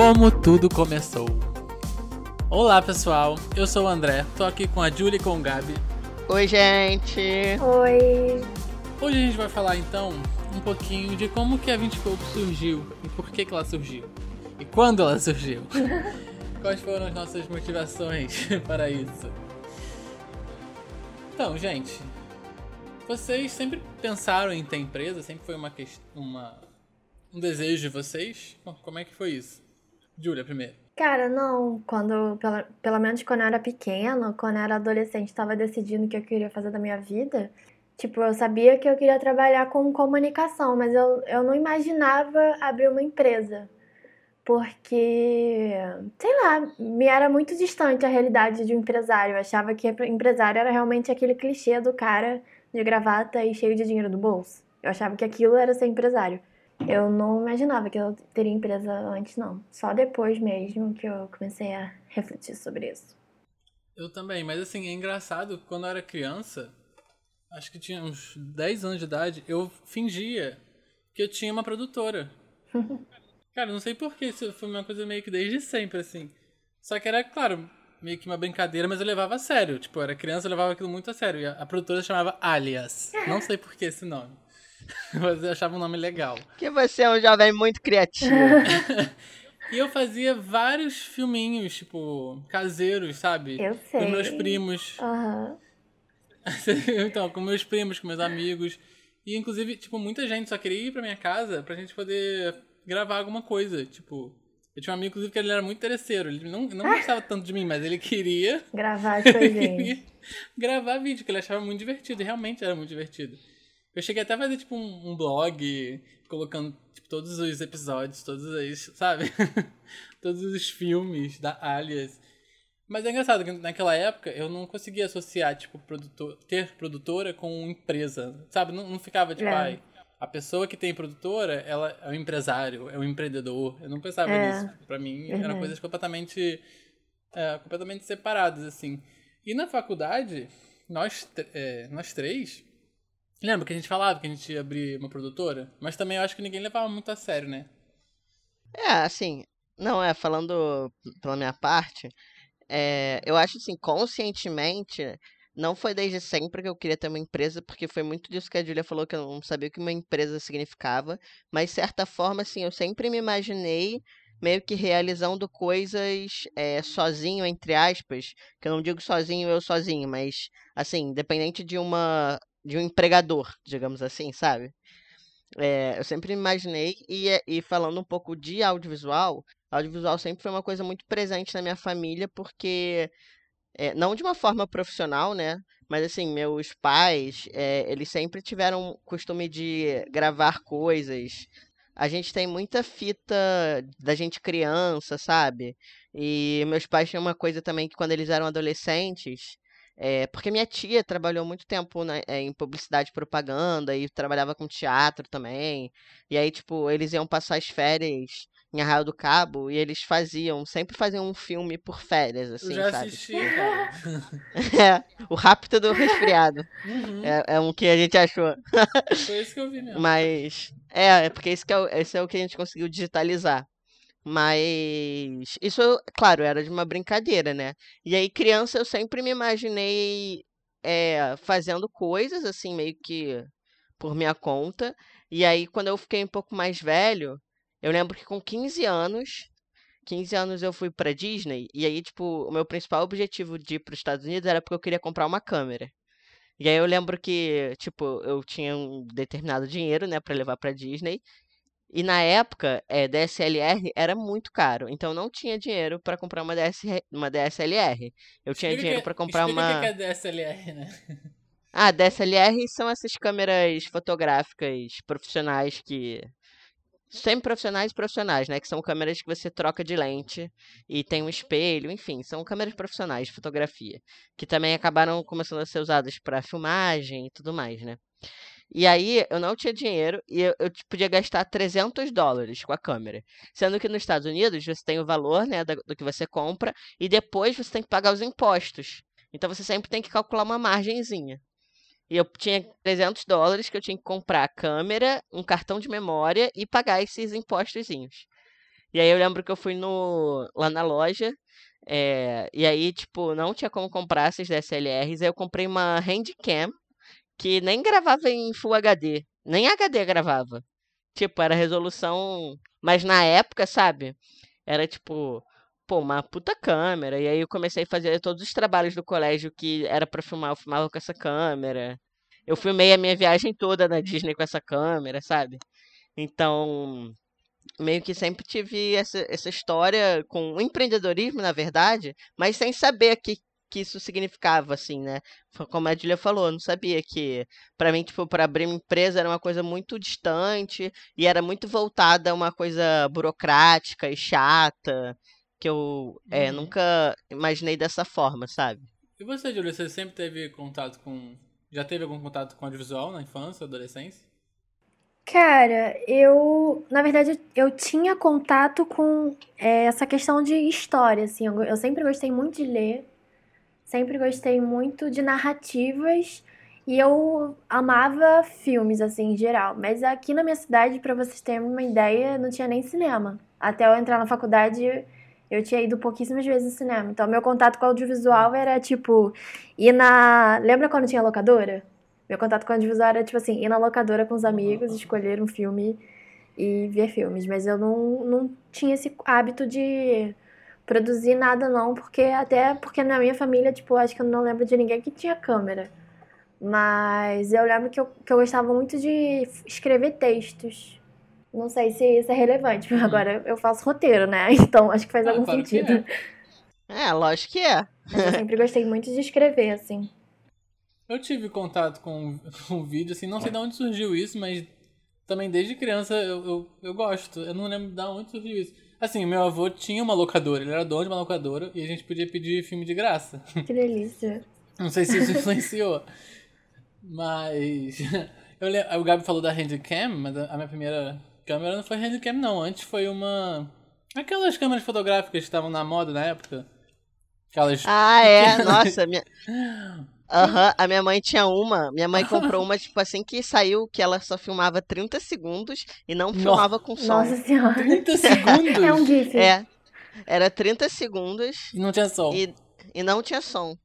como tudo começou. Olá pessoal, eu sou o André, tô aqui com a Julie e com o Gabi. Oi, gente! Oi! Hoje a gente vai falar então um pouquinho de como que a 20 Pouco surgiu e por que que ela surgiu. E quando ela surgiu. Quais foram as nossas motivações para isso. Então, gente, vocês sempre pensaram em ter empresa? Sempre foi uma, uma um desejo de vocês? Como é que foi isso? Júlia, primeiro. Cara, não. Quando, pela, pelo menos quando eu era pequena, quando eu era adolescente, estava decidindo o que eu queria fazer da minha vida. Tipo, eu sabia que eu queria trabalhar com comunicação, mas eu, eu não imaginava abrir uma empresa. Porque, sei lá, me era muito distante a realidade de um empresário. Eu achava que empresário era realmente aquele clichê do cara de gravata e cheio de dinheiro no bolso. Eu achava que aquilo era ser empresário. Eu não imaginava que eu teria empresa antes, não. Só depois mesmo que eu comecei a refletir sobre isso. Eu também, mas assim, é engraçado, quando eu era criança, acho que tinha uns 10 anos de idade, eu fingia que eu tinha uma produtora. Cara, não sei porquê, isso foi uma coisa meio que desde sempre, assim. Só que era, claro, meio que uma brincadeira, mas eu levava a sério. Tipo, eu era criança, eu levava aquilo muito a sério. E a, a produtora chamava Alias. Não sei por que esse nome. Mas eu achava um nome legal. Que você é um jovem muito criativo. e eu fazia vários filminhos, tipo, caseiros, sabe? Eu sei. Com meus primos. Uhum. então, com meus primos, com meus amigos. E, inclusive, tipo, muita gente só queria ir pra minha casa pra gente poder gravar alguma coisa. Tipo, eu tinha um amigo, inclusive, que ele era muito interesseiro. Ele não, não gostava tanto de mim, mas ele queria... Gravar as coisinhas. gravar vídeo, que ele achava muito divertido. E realmente era muito divertido. Eu cheguei até a fazer, tipo, um, um blog, colocando, tipo, todos os episódios, todos os, sabe? todos os filmes da Alias. Mas é engraçado que naquela época eu não conseguia associar, tipo, produtor, ter produtora com empresa, sabe? Não, não ficava, tipo, é. ai, a pessoa que tem produtora, ela é um empresário, é um empreendedor. Eu não pensava é. nisso. Pra mim, uhum. eram coisas completamente, é, completamente separadas, assim. E na faculdade, nós, é, nós três, Lembra que a gente falava que a gente ia abrir uma produtora? Mas também eu acho que ninguém levava muito a sério, né? É, assim, não, é, falando pela minha parte, é, eu acho assim, conscientemente, não foi desde sempre que eu queria ter uma empresa, porque foi muito disso que a Julia falou, que eu não sabia o que uma empresa significava, mas de certa forma, assim, eu sempre me imaginei meio que realizando coisas é, sozinho, entre aspas, que eu não digo sozinho, eu sozinho, mas, assim, independente de uma de um empregador, digamos assim, sabe? É, eu sempre imaginei, e, e falando um pouco de audiovisual, audiovisual sempre foi uma coisa muito presente na minha família, porque, é, não de uma forma profissional, né? Mas assim, meus pais, é, eles sempre tiveram costume de gravar coisas. A gente tem muita fita da gente criança, sabe? E meus pais tinham uma coisa também que quando eles eram adolescentes, é, porque minha tia trabalhou muito tempo né, em publicidade e propaganda e trabalhava com teatro também. E aí, tipo, eles iam passar as férias em Arraial do Cabo e eles faziam, sempre faziam um filme por férias, assim, Eu já sabe? assisti, é, o Rápido do Resfriado. Uhum. É, é, um que a gente achou. Foi isso que eu vi mesmo. Mas, é, é porque esse, é, esse é o que a gente conseguiu digitalizar. Mas isso, claro, era de uma brincadeira, né? E aí, criança, eu sempre me imaginei é, fazendo coisas, assim, meio que por minha conta. E aí, quando eu fiquei um pouco mais velho, eu lembro que com 15 anos, 15 anos eu fui pra Disney. E aí, tipo, o meu principal objetivo de ir pros Estados Unidos era porque eu queria comprar uma câmera. E aí eu lembro que, tipo, eu tinha um determinado dinheiro, né, para levar para Disney. E na época, é, DSLR era muito caro, então não tinha dinheiro para comprar uma, DS, uma DSLR. Eu tinha dinheiro para comprar uma. O que é DSLR, né? Ah, DSLR são essas câmeras fotográficas profissionais que. Semi-profissionais e profissionais, né? Que são câmeras que você troca de lente e tem um espelho, enfim, são câmeras profissionais de fotografia. Que também acabaram começando a ser usadas para filmagem e tudo mais, né? E aí eu não tinha dinheiro e eu, eu podia gastar 300 dólares com a câmera. Sendo que nos Estados Unidos você tem o valor né, do, do que você compra e depois você tem que pagar os impostos. Então você sempre tem que calcular uma margenzinha. E eu tinha 300 dólares que eu tinha que comprar a câmera, um cartão de memória e pagar esses impostozinhos. E aí eu lembro que eu fui no, lá na loja, é, e aí, tipo, não tinha como comprar essas DSLRs, aí eu comprei uma Handcam, que nem gravava em Full HD, nem HD gravava. Tipo, era resolução, mas na época, sabe? Era tipo, pô, uma puta câmera. E aí eu comecei a fazer todos os trabalhos do colégio que era para filmar, eu filmava com essa câmera. Eu filmei a minha viagem toda na Disney com essa câmera, sabe? Então, meio que sempre tive essa, essa história com empreendedorismo, na verdade, mas sem saber que, que isso significava, assim, né? Como a Julia falou, eu não sabia que, para mim, tipo, para abrir uma empresa era uma coisa muito distante e era muito voltada a uma coisa burocrática e chata, que eu é, Uhum. nunca imaginei dessa forma, sabe? E você, Júlia, você sempre teve contato com. Já teve algum contato com audiovisual na infância, adolescência? Cara, eu, na verdade, eu tinha contato com é, essa questão de história, assim. Eu, eu sempre gostei muito de ler, sempre gostei muito de narrativas e eu amava filmes, assim, em geral. Mas aqui na minha cidade, pra vocês terem uma ideia, não tinha nem cinema. Até eu entrar na faculdade, eu tinha ido pouquíssimas vezes no cinema. Então, meu contato com o audiovisual era tipo ir na. Lembra quando tinha locadora? Meu contato com o audiovisual era tipo assim, ir na locadora com os amigos, escolher um filme e ver filmes. Mas eu não, não tinha esse hábito de produzir nada, não, porque até porque na minha família, tipo, acho que eu não lembro de ninguém que tinha câmera. Mas eu lembro que eu, que eu gostava muito de escrever textos. Não sei se isso é relevante, mas agora eu faço roteiro, né? Então acho que faz Ah, algum claro sentido. é. É, lógico que é. Mas eu sempre gostei muito de escrever, assim. Eu tive contato com, com vídeo, assim, não sei de onde surgiu isso, mas também desde criança eu, eu, eu gosto. Eu não lembro de onde surgiu isso. Assim, meu avô tinha uma locadora, ele era dono de uma locadora e a gente podia pedir filme de graça. Que delícia. Não sei se isso influenciou. Mas. Eu lembro, o Gabi falou da Handicam, mas a a minha primeira câmera não foi Handicam, não. Antes foi uma. Aquelas câmeras fotográficas que estavam na moda na época. Aquelas. Ah, é, nossa, minha. Aham, a minha mãe tinha uma. Minha mãe comprou uma, tipo assim, que saiu que ela só filmava 30 segundos e não filmava com som. Nossa senhora. 30 segundos! É um GIF. É. Era 30 segundos E não tinha som. e, e não tinha som.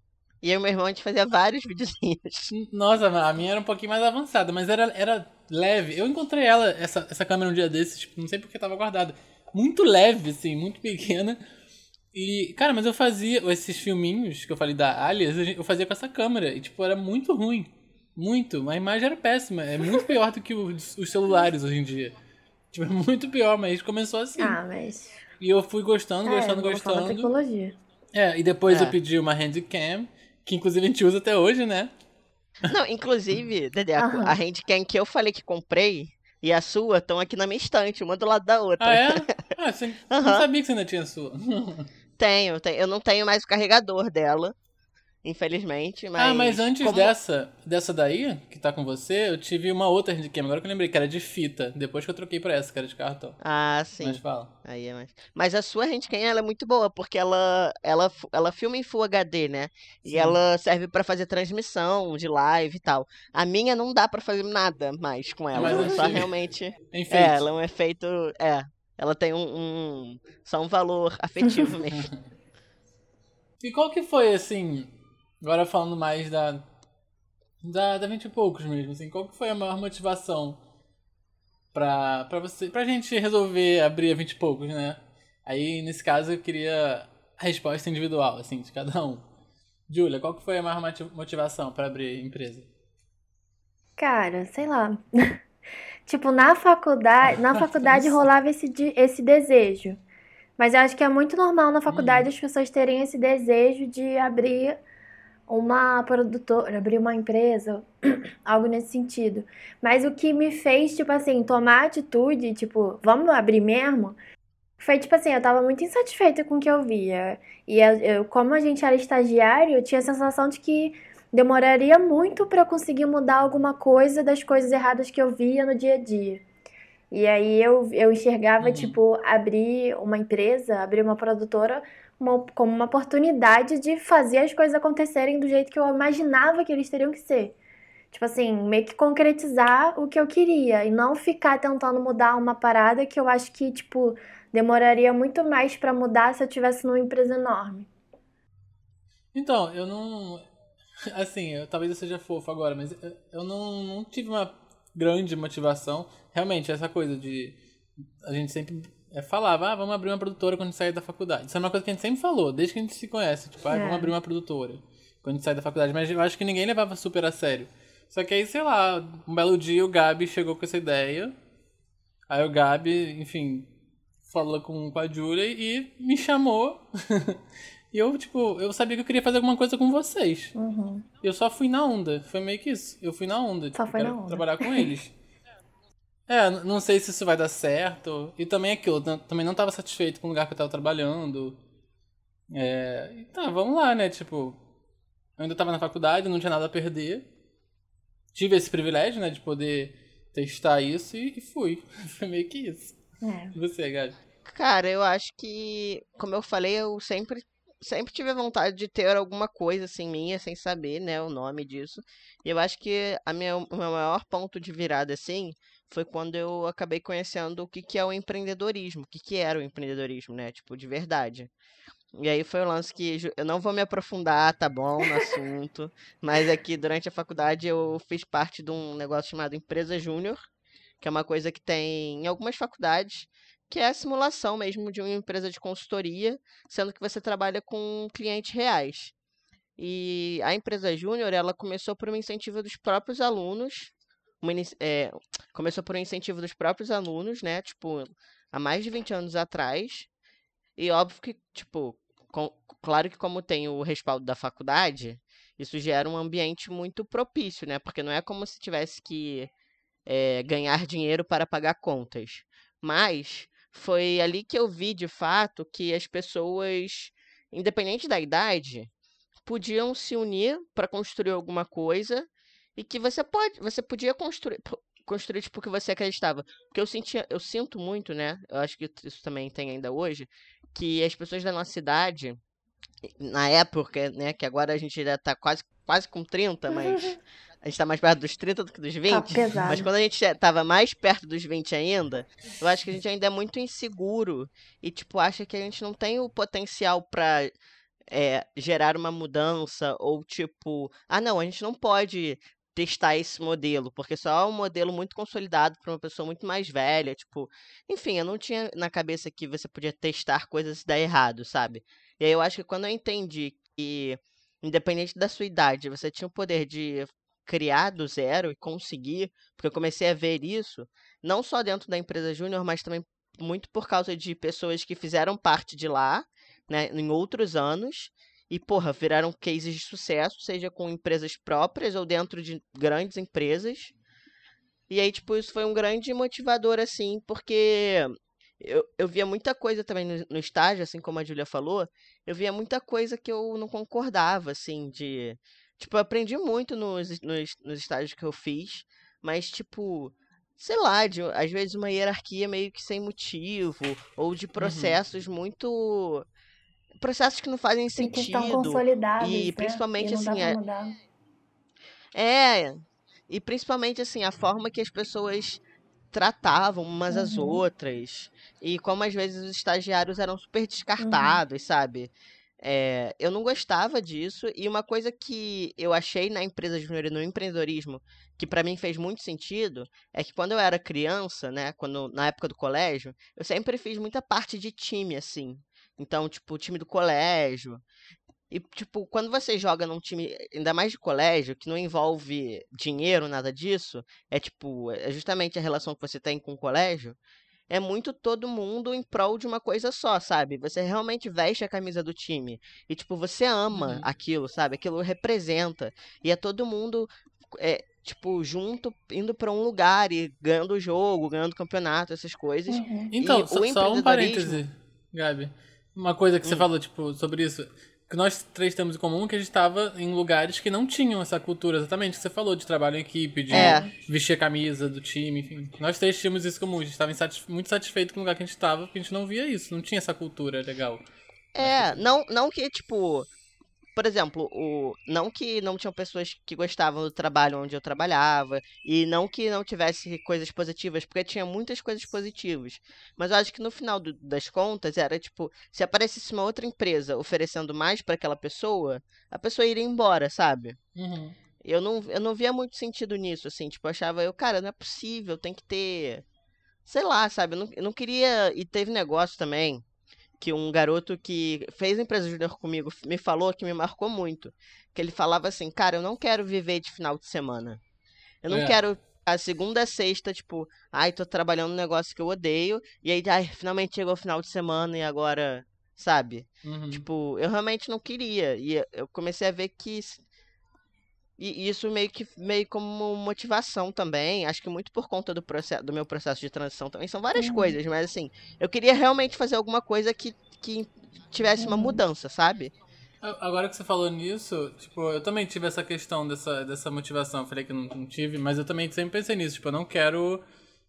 E eu e meu irmão, a gente fazia vários videozinhos. Nossa, a minha era um pouquinho mais avançada, mas era, era leve. Eu encontrei ela, essa, essa câmera um dia desses, tipo, não sei porque tava guardada. Muito leve, assim, muito pequena. E, cara, mas eu fazia esses filminhos que eu falei da Alias, eu fazia com essa câmera. E, tipo, era muito ruim. Muito. A imagem era péssima. É muito pior do que os, os celulares hoje em dia. Tipo, é muito pior, mas começou assim. Ah, mas. E eu fui gostando, É, gostando, da gostando. tecnologia. É, e depois É. eu pedi uma handcam, que inclusive a gente usa até hoje, né? Não, inclusive, Dedeco, Aham. a handcam que eu falei que comprei e a sua estão aqui na minha estante, uma do lado da outra. Ah, é? Ah, você não Aham. sabia que você ainda tinha a sua. Tenho, tenho. Eu não tenho mais o carregador dela, infelizmente, mas... ah, mas antes como- dessa, dessa daí, que tá com você, eu tive uma outra handcam, agora que eu lembrei, que era de fita. Depois que eu troquei pra essa, que era de cartão. Ah, sim. Mas fala. Aí é mais. Mas a sua handcam ela é muito boa, porque ela, ela, ela filma em Full HD, né? E Sim. ela serve pra fazer transmissão de live e tal. A minha não dá pra fazer nada mais com ela. mais ela só antiga. realmente. Enfeite. É, ela é um efeito. É. Ela tem um, um- Só um valor afetivo mesmo. E qual que foi, assim, agora falando mais da, da, da 20 e poucos mesmo, assim, qual que foi a maior motivação pra, pra você, pra gente resolver abrir a 20 e poucos, né? Aí, nesse caso, eu queria a resposta individual, assim, de cada um. Júlia, qual que foi a maior moti- motivação pra abrir a empresa? Cara, sei lá. Tipo, na faculdade, na faculdade rolava esse, de- esse desejo. Mas eu acho que é muito normal na faculdade as pessoas terem esse desejo de abrir uma produtora, abrir uma empresa, algo nesse sentido. Mas o que me fez, tipo assim, tomar atitude, tipo, vamos abrir mesmo, foi tipo assim, eu tava muito insatisfeita com o que eu via. E eu- como a gente era estagiário, eu tinha a sensação de que demoraria muito pra eu conseguir mudar alguma coisa das coisas erradas que eu via no dia a dia. E aí eu, eu enxergava, Uhum. tipo, abrir uma empresa, abrir uma produtora uma- como uma oportunidade de fazer as coisas acontecerem do jeito que eu imaginava que eles teriam que ser. Tipo assim, meio que concretizar o que eu queria e não ficar tentando mudar uma parada que eu acho que, tipo, demoraria muito mais para mudar se eu tivesse numa empresa enorme. Então, eu não. Assim, eu, talvez eu seja fofo agora, mas eu não, não tive uma grande motivação. Realmente, essa coisa de. A gente sempre é, falava, ah, vamos abrir uma produtora quando a gente sair da faculdade. Isso é uma coisa que a gente sempre falou, desde que a gente se conhece. Tipo, ah, vamos É. abrir uma produtora quando a gente sair da faculdade. Mas eu acho que ninguém levava super a sério. Só que aí, sei lá, um belo dia o Gabi chegou com essa ideia. Aí o Gabi, enfim, falou com, com a Julia e me chamou. e eu, tipo, eu sabia que eu queria fazer alguma coisa com vocês. Uhum. Eu só fui na onda. Foi meio que isso. Eu fui na onda. Só tipo, foi quero na onda. trabalhar com eles. é, não sei se isso vai dar certo. E também aquilo, eu também não tava satisfeito com o lugar que eu tava trabalhando. É, e tá, vamos lá, né? Tipo, eu ainda tava na faculdade, não tinha nada a perder. Tive esse privilégio, né, de poder testar isso e, e fui. Foi meio que isso. É. E você, Gabi? Cara, eu acho que, como eu falei, eu sempre, sempre tive vontade de ter alguma coisa assim minha, sem saber, né, o nome disso. E eu acho que a minha, o meu maior ponto de virada, assim, foi quando eu acabei conhecendo o que que é o empreendedorismo, o que que era o empreendedorismo, né, tipo, de verdade. E aí foi o lance que eu não vou me aprofundar, tá bom, no assunto, mas é que durante a faculdade eu fiz parte de um negócio chamado Empresa Júnior, que é uma coisa que tem em algumas faculdades, que é a simulação mesmo de uma empresa de consultoria, sendo que você trabalha com clientes reais. E a empresa Júnior, ela começou por um incentivo dos próprios alunos, uma é, começou por um incentivo dos próprios alunos, né, tipo, há mais de 20 anos atrás, e óbvio que, tipo, com- claro que como tem o respaldo da faculdade, isso gera um ambiente muito propício, né, porque não é como se tivesse que é, ganhar dinheiro para pagar contas. Mas foi ali que eu vi de fato que as pessoas, independente da idade, podiam se unir para construir alguma coisa e que você pode, você podia construir construir tipo o que você acreditava. Porque eu sentia, eu sinto muito, né? Eu acho que isso também tem ainda hoje, que as pessoas da nossa idade na época, né, que agora a gente já tá quase quase com 30, mas a gente tá mais perto dos 30 do que dos 20. Tá pesado. Mas quando a gente tava mais perto dos 20 ainda, eu acho que a gente ainda é muito inseguro e, tipo, acha que a gente não tem o potencial pra é, gerar uma mudança ou, tipo, ah, não, a gente não pode testar esse modelo, porque só é um modelo muito consolidado para uma pessoa muito mais velha, tipo, enfim, eu não tinha na cabeça que você podia testar coisas e dar errado, sabe? E aí eu acho que quando eu entendi que, independente da sua idade, você tinha o poder de criar do zero e conseguir, porque eu comecei a ver isso, não só dentro da empresa júnior, mas também muito por causa de pessoas que fizeram parte de lá, né, em outros anos, e, porra, viraram cases de sucesso, seja com empresas próprias ou dentro de grandes empresas. E aí, tipo, isso foi um grande motivador, assim, porque eu, eu via muita coisa também no, no estágio, assim como a Julia falou, eu via muita coisa que eu não concordava, assim, de... Tipo, eu aprendi muito nos, nos, nos estágios que eu fiz, mas, tipo, sei lá, de, às vezes uma hierarquia meio que sem motivo, ou de processos muito. processos que não fazem E que estão sentido. consolidados, e né? principalmente, E assim, é- mudar. É, e principalmente assim, a forma que as pessoas tratavam umas às Uhum. outras. E como às vezes os estagiários eram super descartados, sabe? É, eu não gostava disso. E uma coisa que eu achei na empresa júnior e no empreendedorismo, que pra mim fez muito sentido, é que quando eu era criança, né, quando na época do colégio, eu sempre fiz muita parte de time assim. Então, tipo, o time do colégio. E, tipo, quando você joga num time, ainda mais de colégio, que não envolve dinheiro, nada disso, é tipo, é justamente a relação que você tem com o colégio, é muito todo mundo em prol de uma coisa só, sabe? Você realmente veste a camisa do time. E, tipo, você ama Uhum. aquilo, sabe? Aquilo representa. E é todo mundo, é, tipo, junto, indo pra um lugar e ganhando o jogo, ganhando o campeonato, essas coisas. Uhum. Então, só, só um empreendedorismo- parêntese, Gabi. Uma coisa que você Hum. falou, tipo, sobre isso. Que nós três temos em comum que a gente estava em lugares que não tinham essa cultura, exatamente, que você falou, de trabalho em equipe, de É. vestir a camisa do time, enfim. Nós três tínhamos isso em comum. A gente estava muito satisfeito com o lugar que a gente estava, porque a gente não via isso, não tinha essa cultura legal. É, não, não que, tipo, por exemplo, o, não que não tinham pessoas que gostavam do trabalho onde eu trabalhava, e não que não tivesse coisas positivas, porque tinha muitas coisas positivas. Mas eu acho que no final do, das contas era tipo, se aparecesse uma outra empresa oferecendo mais para aquela pessoa, a pessoa iria embora, sabe? Uhum. Eu não, eu não via muito sentido nisso, assim, tipo, eu achava eu, cara, não é possível, tem que ter. Sei lá, sabe? Eu não, eu não queria. E teve negócio também que um garoto que fez empresa júnior comigo me falou que me marcou muito. Que ele falava assim, cara, eu não quero viver de final de semana. Eu não É. quero a segunda a sexta, tipo, ai, tô trabalhando num negócio que eu odeio, e aí, ai, finalmente chegou o final de semana e agora, sabe? Uhum. Tipo, eu realmente não queria. E eu comecei a ver que. E isso meio que meio como motivação também. Acho que muito por conta do, processo, do meu processo de transição também. São várias Uhum. coisas, mas assim, eu queria realmente fazer alguma coisa que, que tivesse uma Uhum. mudança, sabe? Agora que você falou nisso, tipo, eu também tive essa questão dessa, dessa motivação. Eu falei que não, não tive, mas eu também sempre pensei nisso. Tipo, eu não quero.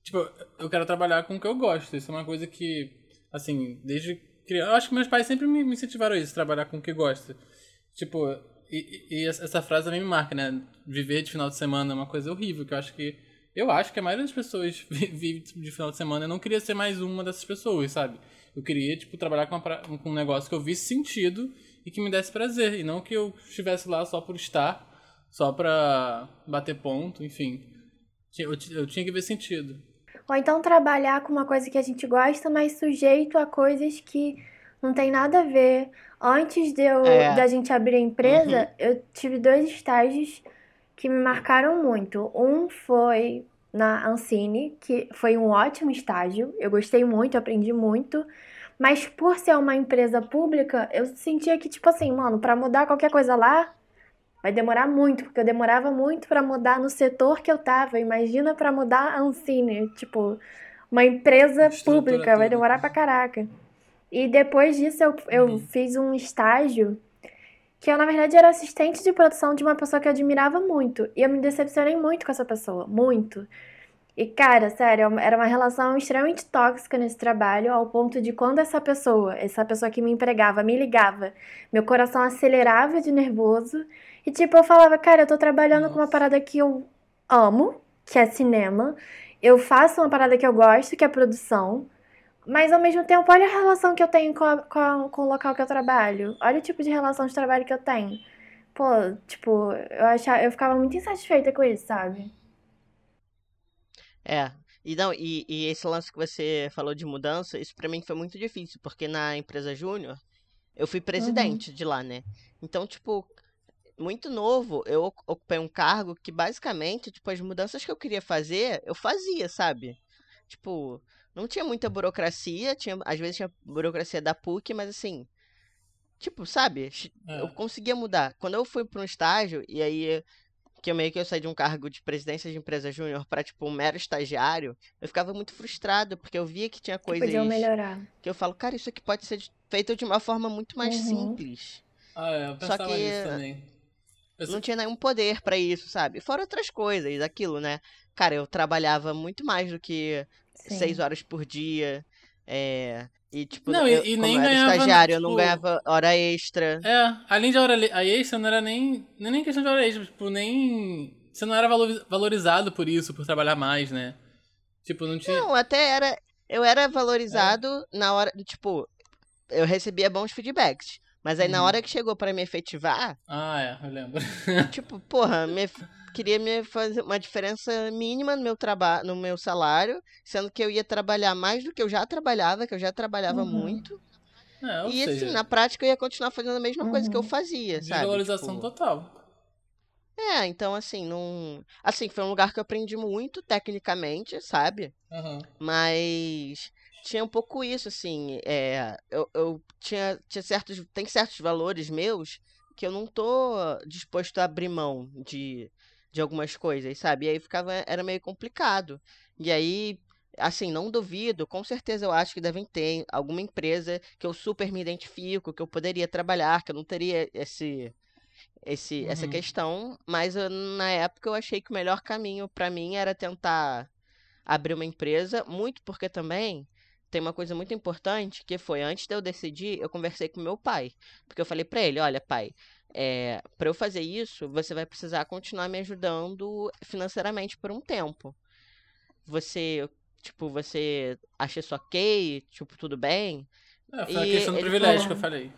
Tipo, eu quero trabalhar com o que eu gosto. Isso é uma coisa que, assim, desde criança. Eu acho que meus pais sempre me, me incentivaram a isso, trabalhar com o que gosta. Tipo, e, e- essa frase também me marca, né? Viver de final de semana é uma coisa horrível, que eu acho que. Eu acho que a maioria das pessoas vi- vive de final de semana. Eu não queria ser mais uma dessas pessoas, sabe? Eu queria, tipo, trabalhar com, pra- com um negócio que eu visse sentido e que me desse prazer. E não que eu estivesse lá só por estar, só pra bater ponto, enfim. Eu, eu tinha que ver sentido. Ou então trabalhar com uma coisa que a gente gosta, mas sujeito a coisas que não tem nada a ver. Antes de eu, É. da gente abrir a empresa, eu tive dois estágios que me marcaram muito. Um foi na Ancine, que foi um ótimo estágio. Eu gostei muito, aprendi muito. Mas por ser uma empresa pública, eu sentia que, tipo assim, mano, pra mudar qualquer coisa lá, vai demorar muito, porque eu demorava muito pra mudar no setor que eu tava. Imagina pra mudar a Ancine, tipo, uma empresa Estrutura pública, vai demorar pra caraca. E depois disso eu, eu Uhum. fiz um estágio que eu, na verdade, era assistente de produção de uma pessoa que eu admirava muito. E eu me decepcionei muito com essa pessoa, muito. E, cara, sério, era uma relação extremamente tóxica nesse trabalho, ao ponto de quando essa pessoa, essa pessoa que me empregava, me ligava, meu coração acelerava de nervoso. E, tipo, eu falava, cara, eu tô trabalhando com uma Nossa. parada que eu amo, que é cinema. Eu faço uma parada que eu gosto, que é produção. Mas, ao mesmo tempo, olha a relação que eu tenho com, a- com, a- com o local que eu trabalho. Olha o tipo de relação de trabalho que eu tenho. Pô, tipo, eu, achava, eu ficava muito insatisfeita com isso, sabe? É. E não, e, e esse lance que você falou de mudança, isso pra mim foi muito difícil, porque na empresa júnior eu fui presidente de lá, né? Então, tipo, muito novo, eu oc- ocupei um cargo que basicamente, tipo, as mudanças que eu queria fazer, eu fazia, sabe? Tipo, não tinha muita burocracia, tinha, às vezes tinha burocracia da PUC, mas assim, tipo, sabe? É. Eu conseguia mudar. Quando eu fui para um estágio, e aí que eu meio que eu saí de um cargo de presidência de empresa júnior para tipo um mero estagiário, eu ficava muito frustrado, porque eu via que tinha Que coisas podiam melhorar. que eu falo, cara, isso aqui pode ser feito de uma forma muito mais Uhum. simples. Ah, é, eu Só pensava que- nisso também. Eu Não tinha nenhum poder pra isso, sabe? Fora outras coisas, aquilo, né? Cara, eu trabalhava muito mais do que Sim. seis horas por dia. É... E, tipo, Não, eu, e nem eu era ganhava, estagiário, eu não tipo- ganhava hora extra. É, além de hora a extra, não era nem, nem nem questão de hora extra, tipo, nem... Você não era valor- valorizado por isso, por trabalhar mais, né? Tipo, não tinha... Não, até era. Eu era valorizado na hora. Tipo, eu recebia bons feedbacks. Mas aí na Uhum. hora que chegou pra me efetivar, Ah, é, eu lembro. tipo, porra, me, queria me fazer uma diferença mínima no meu trabalho, no meu salário, sendo que eu ia trabalhar mais do que eu já trabalhava, que eu já trabalhava Uhum. muito. É, e seja, assim, na prática eu ia continuar fazendo a mesma coisa que eu Uhum. fazia, sabe? desvalorização Tipo, total. É, então assim, não. Assim, foi um lugar que eu aprendi muito tecnicamente, sabe? Aham. Mas tinha um pouco isso, assim. É, eu, eu tinha, tinha certos. Tem certos valores meus que eu não tô disposto a abrir mão de, de algumas coisas, sabe? E aí ficava. Era meio complicado. E aí. Assim, não duvido, com certeza eu acho que devem ter alguma empresa que eu super me identifico, que eu poderia trabalhar, que eu não teria esse, esse, essa Uhum. questão, mas eu, na época eu achei que o melhor caminho pra mim era tentar abrir uma empresa, muito porque também tem uma coisa muito importante que foi antes de eu decidir, eu conversei com meu pai, porque eu falei pra ele, olha, pai, é, para eu fazer isso, você vai precisar continuar me ajudando financeiramente por um tempo. Você, tipo, você acha isso ok? Tipo, tudo bem? É, foi a E questão do privilégio falou- que eu falei.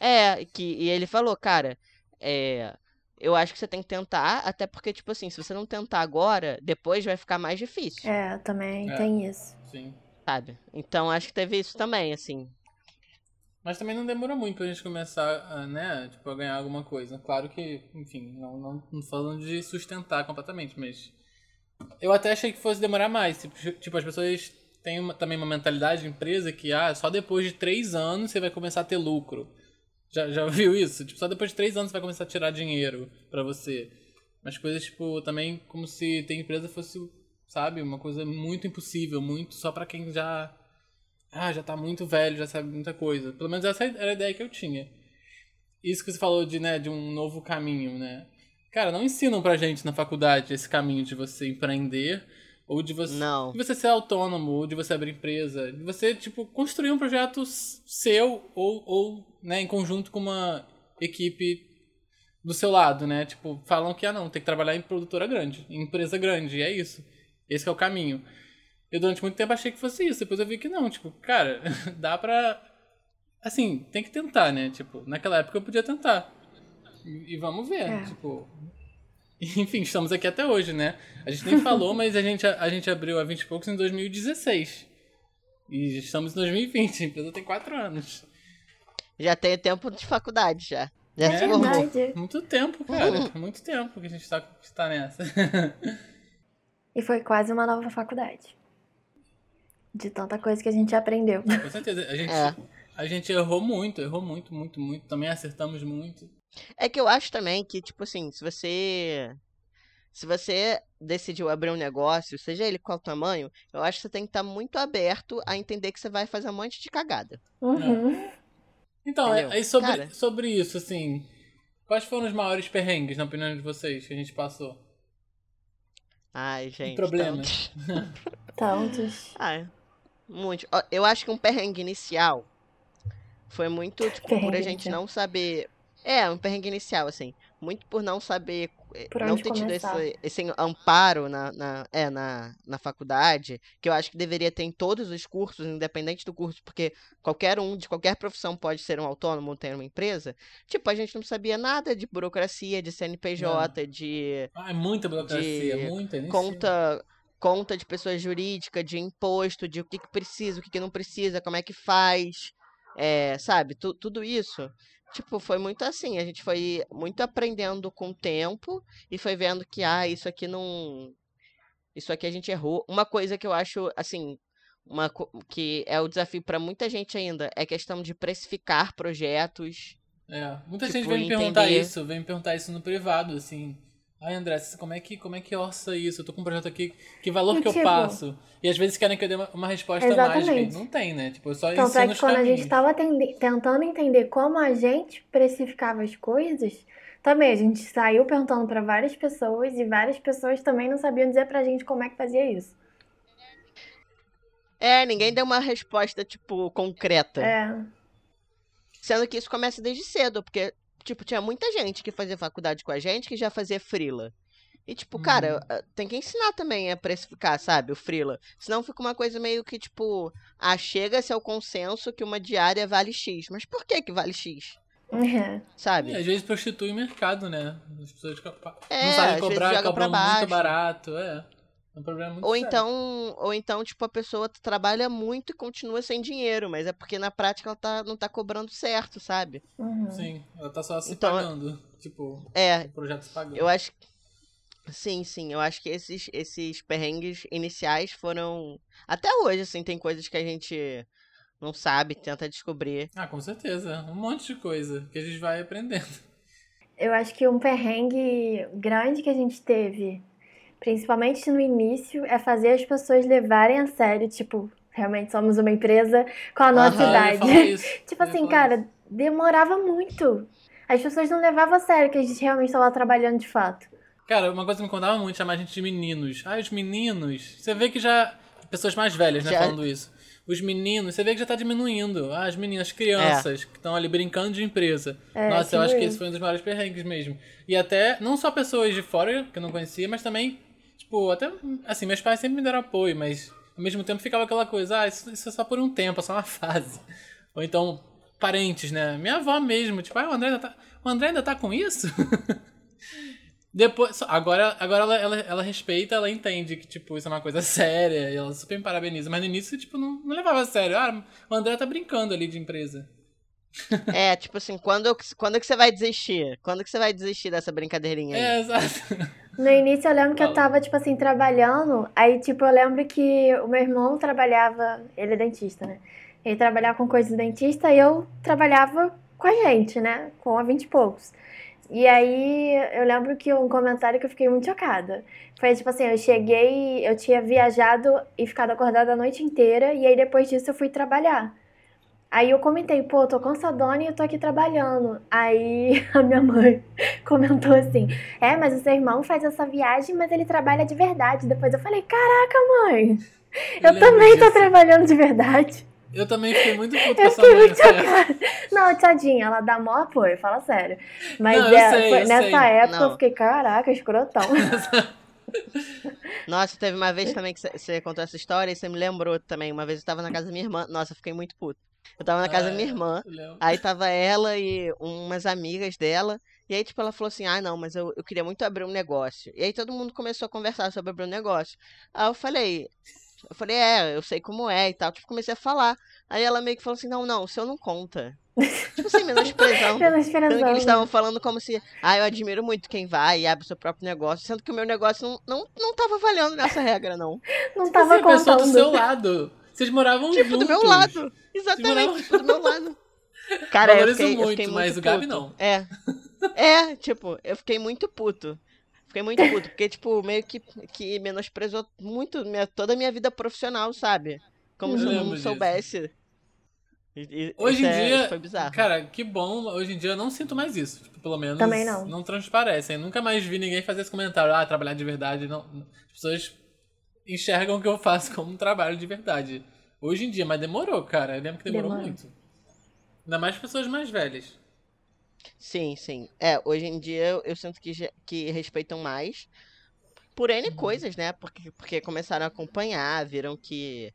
É, que, e ele falou, cara, é, eu acho que você tem que tentar, até porque, tipo assim, se você não tentar agora, depois vai ficar mais difícil, É, também É. tem isso. Sim. sabe? Então acho que teve isso também, assim. Mas também não demora muito pra gente começar a, né, tipo, a ganhar alguma coisa. Claro que, enfim, não, não, não falando de sustentar completamente, mas. Eu até achei que fosse demorar mais. Tipo, tipo, as pessoas têm uma- também uma mentalidade de empresa que, ah, só depois de três anos você vai começar a ter lucro. Já, já viu isso? Tipo, só depois de três anos você vai começar a tirar dinheiro pra você. Mas coisas, tipo, também como se ter empresa fosse, sabe, uma coisa muito impossível, muito só pra quem já ah, já tá muito velho, já sabe muita coisa. Pelo menos essa era a ideia que eu tinha. Isso que você falou de, né, de um novo caminho, né? Cara, não ensinam pra gente na faculdade esse caminho de você empreender, ou de você, Não. de você ser autônomo, ou de você abrir empresa, de você, tipo, construir um projeto seu, ou, ou né, em conjunto com uma equipe do seu lado, né? Tipo, falam que, ah, não, tem que trabalhar em produtora grande, em empresa grande, e é isso. Esse é o caminho. Eu durante muito tempo achei que fosse isso, depois eu vi que não, tipo, cara, dá pra. Assim, tem que tentar, né? Tipo, naquela época eu podia tentar. E, e vamos ver, É. tipo. Enfim, estamos aqui até hoje, né? A gente nem falou, mas a gente, a gente abriu a 20 e poucos em 2016. E estamos em 2020, a empresa tem 4 anos. Já tem tempo de faculdade já. Já É se formou. Muito tempo, cara. Muito tempo que a gente tá, tá nessa. E foi quase uma nova faculdade. De tanta coisa que a gente aprendeu. Com certeza. A gente, É. a gente errou muito, errou muito, muito, muito. Também acertamos muito. É que eu acho também que, tipo assim, se você. Se você decidiu abrir um negócio, seja ele qual tamanho, eu acho que você tem que estar muito aberto a entender que você vai fazer um monte de cagada. Uhum. Então, Entendeu? aí sobre, Cara. sobre isso, assim. Quais foram os maiores perrengues, na opinião de vocês, que a gente passou? Ai, gente. problemas. tantos. Tantos. Ah, muito. Eu acho que um perrengue inicial foi muito, tipo, por a Perrengue gente não saber. É, um perrengue inicial, assim. Muito por não saber. eh, Por não ter tido esse, esse amparo na, na, é, na, na faculdade, que eu acho que deveria ter em todos os cursos, independente do curso, porque qualquer um de qualquer profissão pode ser um autônomo ou ter uma empresa. Tipo, a gente não sabia nada de burocracia, de CNPJ, de Ah, é muita burocracia, De muita. conta conta de pessoa jurídica, de imposto, de o que, que precisa, o que, que não precisa, como é que faz, é, sabe? Tu- tudo isso. Tipo, foi muito assim. A gente foi muito aprendendo com o tempo e foi vendo que, ah, isso aqui não. Isso aqui a gente errou. Uma coisa que eu acho, assim, uma, que é o desafio para muita gente ainda é questão de precificar projetos. É, muita Tipo, gente vem me perguntar entender- isso, vem me perguntar isso no privado, assim. Ai, André, como é que, como é que orça isso? Eu tô com um projeto aqui, que valor E, que eu tipo- passo? E às vezes querem que eu dê uma, uma resposta Exatamente. mágica. Não tem, né? Tipo, eu só Tanto é ensino que os quando a caminhos. gente tava tende- tentando entender como a gente precificava as coisas, também a gente saiu perguntando pra várias pessoas e várias pessoas também não sabiam dizer pra gente como é que fazia isso. É, ninguém deu uma resposta, tipo, concreta. É, Sendo que isso começa desde cedo, porque, tipo, tinha muita gente que fazia faculdade com a gente que já fazia frila. E, tipo, cara, Uhum. eh, tem que ensinar também a precificar, sabe, o frila. Senão fica uma coisa meio que, tipo, ah, chega-se ao consenso que uma diária vale X. Mas por que que vale X? é. Sabe? E às vezes prostitui o mercado, né? As pessoas É, não sabem cobrar, cobram muito barato. É. É um problema muito Ou sério. então, ou então, tipo, a pessoa trabalha muito e continua sem dinheiro, mas é porque na prática ela tá, não tá cobrando certo, sabe? Uhum. Sim, ela tá só se Então, pagando. Tipo, É, o projeto se pagando. Eu acho que. Sim, sim, eu acho que esses, esses perrengues iniciais foram. Até hoje, assim, tem coisas que a gente não sabe, tenta descobrir. Ah, com certeza. Um monte de coisa que a gente vai aprendendo. Eu acho que um perrengue grande que a gente teve, principalmente no início, é fazer as pessoas levarem a sério, tipo, realmente somos uma empresa com a nossa Aham, idade. isso. Tipo Eu assim, cara, demorava muito. As pessoas não levavam a sério que a gente realmente estava trabalhando de fato. Cara, uma coisa que me contava muito chamar a gente de meninos. Ah, os meninos. Você vê que já. Pessoas mais velhas, né, Já- falando isso. os meninos, você vê que já tá diminuindo. Ah, as meninas, as crianças que estão ali brincando de empresa. É, Nossa, eu acho que isso. esse foi um dos maiores perrengues mesmo. E até, não só pessoas de fora que eu não conhecia, mas também, tipo, até, assim, meus pais sempre me deram apoio, mas ao mesmo tempo ficava aquela coisa, ah, isso, isso é só por um tempo, é só uma fase. Ou então, parentes, né? Minha avó mesmo, tipo, ah, o André ainda tá, o André ainda tá com isso? Depois, agora, agora ela, ela, ela respeita, ela entende que, tipo, isso é uma coisa séria, e ela super me parabeniza. Mas no início, tipo, não, não levava a sério. Ah, o André tá brincando ali de empresa. É, tipo assim, quando, quando que você vai desistir? Quando que você vai desistir dessa brincadeirinha aí? É, exato. No início eu lembro que eu tava, tipo assim, trabalhando. Aí, tipo, eu lembro que o meu irmão trabalhava. Ele é dentista, né? Ele trabalhava com coisa de dentista e eu trabalhava com a gente, né? Com a 20 e poucos. E aí eu lembro que um comentário que eu fiquei muito chocada. Foi tipo assim, eu cheguei, eu tinha viajado e ficado acordada a noite inteira, e aí depois disso eu fui trabalhar. Aí eu comentei, pô, tô cansadona e eu tô aqui trabalhando. Aí a minha mãe comentou assim: É, mas o seu irmão faz essa viagem, mas ele trabalha de verdade. Depois eu falei: Caraca, mãe, eu, lembro também tô disso. trabalhando de verdade. Eu também fiquei muito puto com Eu essa muito chocada. Não, tadinha, ela dá mó apoio, fala sério. Mas Não, eu é, sei, foi- eu nessa sei. época Não. eu fiquei: Caraca, escrotão. Nossa, teve uma vez também que você- você contou essa história e você me lembrou também. Uma vez eu tava na casa da minha irmã. Nossa, eu fiquei muito puto. Eu tava na casa da minha Ah, irmã. Aí tava ela e umas amigas dela. E aí, tipo, ela falou assim: Ah, não, mas eu, eu queria muito abrir um negócio. E aí todo mundo começou a conversar sobre abrir um negócio. Aí eu falei. Eu falei, é, eu sei como é e tal. Tipo, comecei a falar. Aí ela meio que falou assim: Não, não, o seu não conta. tipo assim, menosprezando. Pela Sendo que eles estavam falando como se, ah, eu admiro muito quem vai e abre seu próprio negócio, sendo que o meu negócio não, não, não tava valendo nessa regra, não. Não Assim, tava a pessoa do contando. seu lado. Vocês moravam Tipo, juntos. do meu lado. moravam- Exatamente, tipo, do meu lado. Cara, eu Valorizo fiquei, eu muito, fiquei muito mas o Gabi puto. não. É. É, tipo, eu fiquei muito puto. Fiquei muito puto, porque, tipo, meio que, que menosprezou muito minha, toda a minha vida profissional, sabe? Como Eu se eu não soubesse. E- e- Hoje em é- dia, isso foi bizarro. cara, que bom. Hoje em dia eu não sinto mais isso. Tipo, pelo menos Também não. não transparecem. Nunca mais vi ninguém fazer esse comentário. Ah, trabalhar de verdade. Não. As pessoas enxergam o que eu faço como um trabalho de verdade. Hoje em dia, mas demorou, cara. Eu lembro que demorou Demora. muito. Ainda mais pessoas mais velhas. Sim, sim. É, hoje em dia eu, eu sinto que, que respeitam mais por N Uhum. coisas, né? Porque, porque começaram a acompanhar, viram que,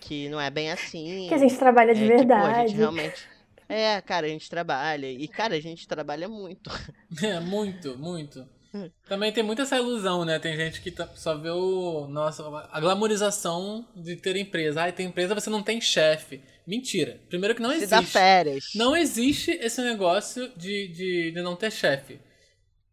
que não é bem assim. Que a gente trabalha de é, que, pô, a verdade. gente realmente. É, cara, a gente trabalha. E, cara, a gente trabalha muito. É, muito, muito. Também tem muita essa ilusão, né? Tem gente que tá- só vê o. Nossa, a glamorização de ter empresa. Ah, tem empresa, você não tem chefe. Mentira. Primeiro que não Se dá existe. férias. Não existe esse negócio de, de, de não ter chefe.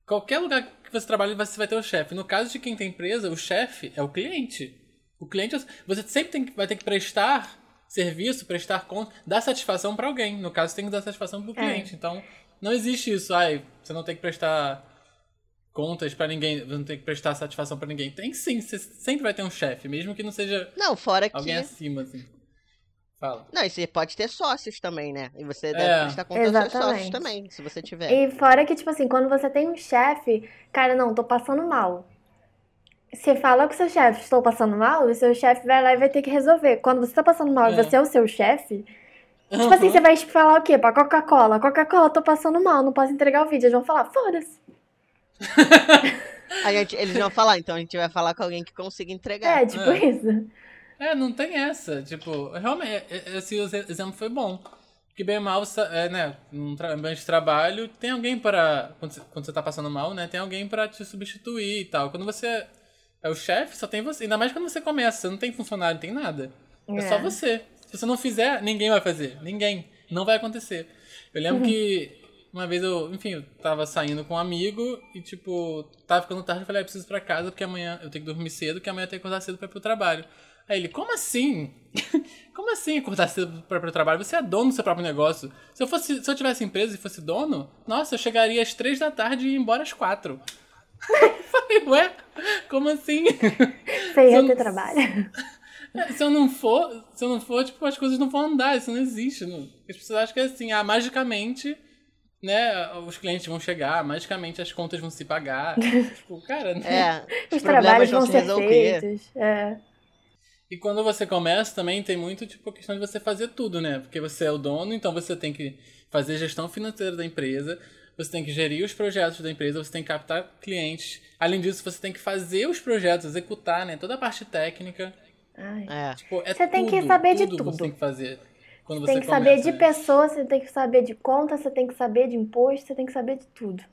Qualquer lugar que você trabalha, você vai ter o chefe. No caso de quem tem empresa, o chefe é o cliente. O cliente, você sempre tem que- vai ter que prestar serviço, prestar conta, dar satisfação pra alguém. No caso, tem que dar satisfação pro É. cliente. Então, não existe isso. Ai, você não tem que prestar contas pra ninguém, você não tem que prestar satisfação pra ninguém. Tem sim, você sempre vai ter um chefe, mesmo que não seja Não, fora que. alguém acima, assim. Fala. Não, e você pode ter sócios também, né? E você deve É. prestar conta aos seus sócios Exatamente. também, se você tiver. E fora que, tipo assim, quando você tem um chefe, cara, não, tô passando mal. Você fala com o seu chefe, estou passando mal, o seu chefe vai lá e vai ter que resolver. Quando você tá passando mal e É. você é o seu chefe, tipo assim, você vai falar o quê? Pra Coca-Cola? Coca-Cola, tô passando mal, não posso entregar o vídeo. Eles vão falar, foda-se. A gente, eles vão falar, então a gente vai falar com alguém que consiga entregar. É, tipo É. isso. É, não tem essa. Tipo, realmente, esse exe- exemplo foi bom. Que bem mal, é, né, num ambiente de trabalho, tem alguém para quando você, quando você tá passando mal, né, tem alguém pra te substituir e tal. Quando você é o chefe, só tem você. Ainda mais quando você começa, você não tem funcionário, não tem nada. É, só É. você. Se você não fizer, ninguém vai fazer. Ninguém. Não vai acontecer. Eu lembro que uma vez eu, enfim, eu tava saindo com um amigo e, tipo, tava ficando tarde. Eu falei, ah, eu preciso ir pra casa porque amanhã eu tenho que dormir cedo, porque amanhã eu tenho que acordar cedo pra ir pro trabalho. Aí ele, como assim? como assim acordar cedo pra ir pro trabalho? Você é dono do seu próprio negócio. Se eu, fosse, se eu tivesse empresa e fosse dono, nossa, eu chegaria às três da tarde e ia embora às quatro. eu falei, ué? Como assim? Ia Você ter trabalho. É, se eu não for, se eu não for, tipo, as coisas não vão andar, isso não existe. Não. As pessoas acham que é assim, ah, magicamente, né, os clientes vão chegar, magicamente as contas vão se pagar. tipo, cara, não. É, Os os trabalhos vão vão se ser resolver. feitos. É. E quando você começa também tem muito tipo a questão de você fazer tudo, né? Porque você é o dono, então você tem que fazer gestão financeira da empresa, você tem que gerir os projetos da empresa, você tem que captar clientes. Além disso, você tem que fazer os projetos, executar, né? Toda a parte técnica. Ai. É. Tipo, é Você tem que tudo, saber de tudo. tudo. Você tem que fazer. Quando Você tem que começa, saber de né? pessoas, você tem que saber de conta, você tem que saber de imposto, você tem que saber de tudo.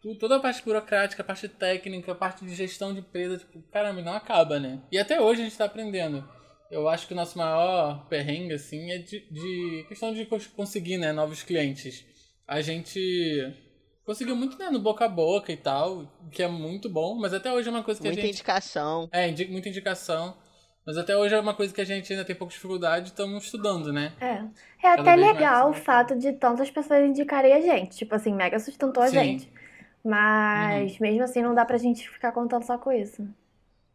Tu- Toda a parte burocrática, a parte técnica, a parte de gestão de empresa, tipo, caramba, não acaba, né? E até hoje a gente tá aprendendo. Eu acho que o nosso maior perrengue, assim, é de, de questão de cons- conseguir, né, novos clientes. A gente conseguiu muito, né, no boca a boca e tal, que é muito bom, mas até hoje é uma coisa que Muita a gente... indicação. É, indi- muita indicação. Mas até hoje é uma coisa que a gente ainda tem pouca dificuldade e estamos estudando, né? É. É Cada até vez mais, legal o né? fato de tantas pessoas indicarem a gente. Tipo assim, mega sustentou a Sim. Uhum. gente. Mas mesmo assim não dá pra gente ficar contando só com isso.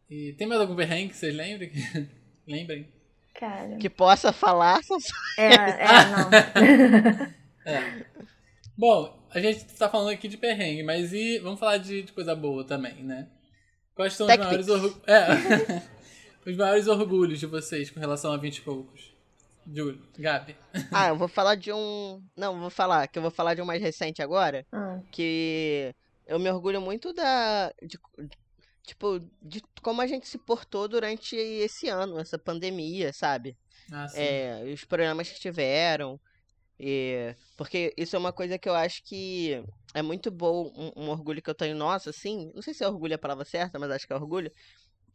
E tem mais algum perrengue que vocês lembrem? Lembrem? Cara. Que possa falar. só- É, é, não. É. Bom, a gente tá falando aqui de perrengue, mas e vamos falar de, de coisa boa também, né? Quais são os maiores, Pix. orgu- é. os maiores orgulhos de vocês com relação a 20 e poucos? Júlio, Gabi. Ah, eu vou falar de um. Não, vou falar, que eu vou falar de um mais recente agora. Ah, Que eu me orgulho muito da. de- tipo, de como a gente se portou durante esse ano, essa pandemia, sabe? Ah, sim. É, os problemas que tiveram. E, porque isso é uma coisa que eu acho que é muito bom, um, um orgulho que eu tenho nossa, assim. Não sei se é orgulho a palavra certa, mas acho que é orgulho.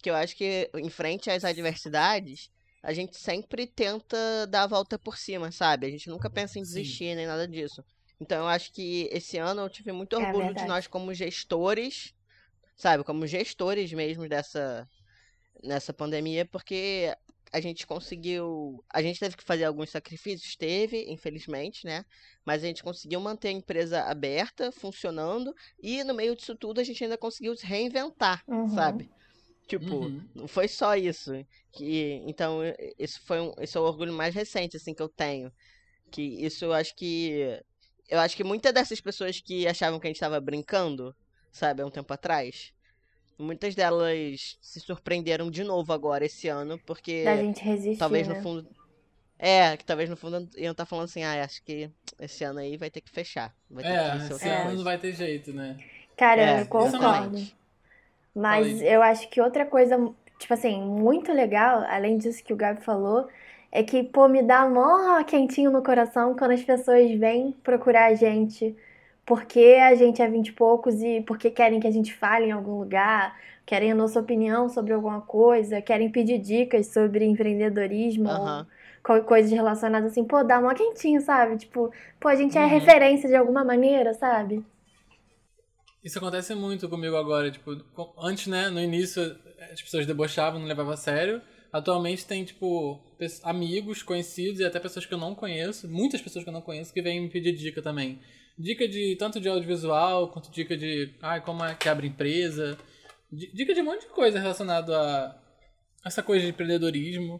Que eu acho que em frente às adversidades, a gente sempre tenta dar a volta por cima, sabe? A gente nunca pensa em Sim. desistir nem nada disso. Então eu acho que esse ano eu tive muito É orgulho de verdade. nós como gestores, sabe? Como gestores mesmo dessa nessa pandemia, porque a gente conseguiu. A gente teve que fazer alguns sacrifícios, teve, infelizmente, né? Mas a gente conseguiu manter a empresa aberta, funcionando, e no meio disso tudo a gente ainda conseguiu se reinventar, Uhum. sabe? Tipo, Uhum. não foi só isso. Que, então, isso foi um, esse é o orgulho mais recente, assim, que eu tenho. Que isso eu acho que. Eu acho que muitas dessas pessoas que achavam que a gente estava brincando, sabe, há um tempo atrás, muitas delas se surpreenderam de novo agora esse ano, porque da gente resistir, talvez né? no fundo. É, que talvez no fundo iam estar falando assim, ah, acho que esse ano aí vai ter que fechar. Vai ter É, que esse ano não vai ter jeito, né? Cara, É, eu concordo. exatamente. Mas Fala aí. eu acho que outra coisa, tipo assim, muito legal, além disso que o Gabi falou, é que, pô, me dá mó quentinho no coração quando as pessoas vêm procurar a gente porque a gente é vinte e poucos e porque querem que a gente fale em algum lugar, querem a nossa opinião sobre alguma coisa, querem pedir dicas sobre empreendedorismo co- coisas relacionadas assim, pô, dá mó quentinho, sabe? Tipo, pô, a gente é Uhum. referência de alguma maneira, sabe? Isso acontece muito comigo agora, tipo, antes, né, no início as pessoas debochavam, não levavam a sério. Atualmente tem, tipo, amigos, conhecidos e até pessoas que eu não conheço, muitas pessoas que eu não conheço que vêm me pedir dica também. Dica de tanto de audiovisual, quanto dica de ai, como é que abre empresa. Di- Dica de um monte de coisa relacionado a essa coisa de empreendedorismo.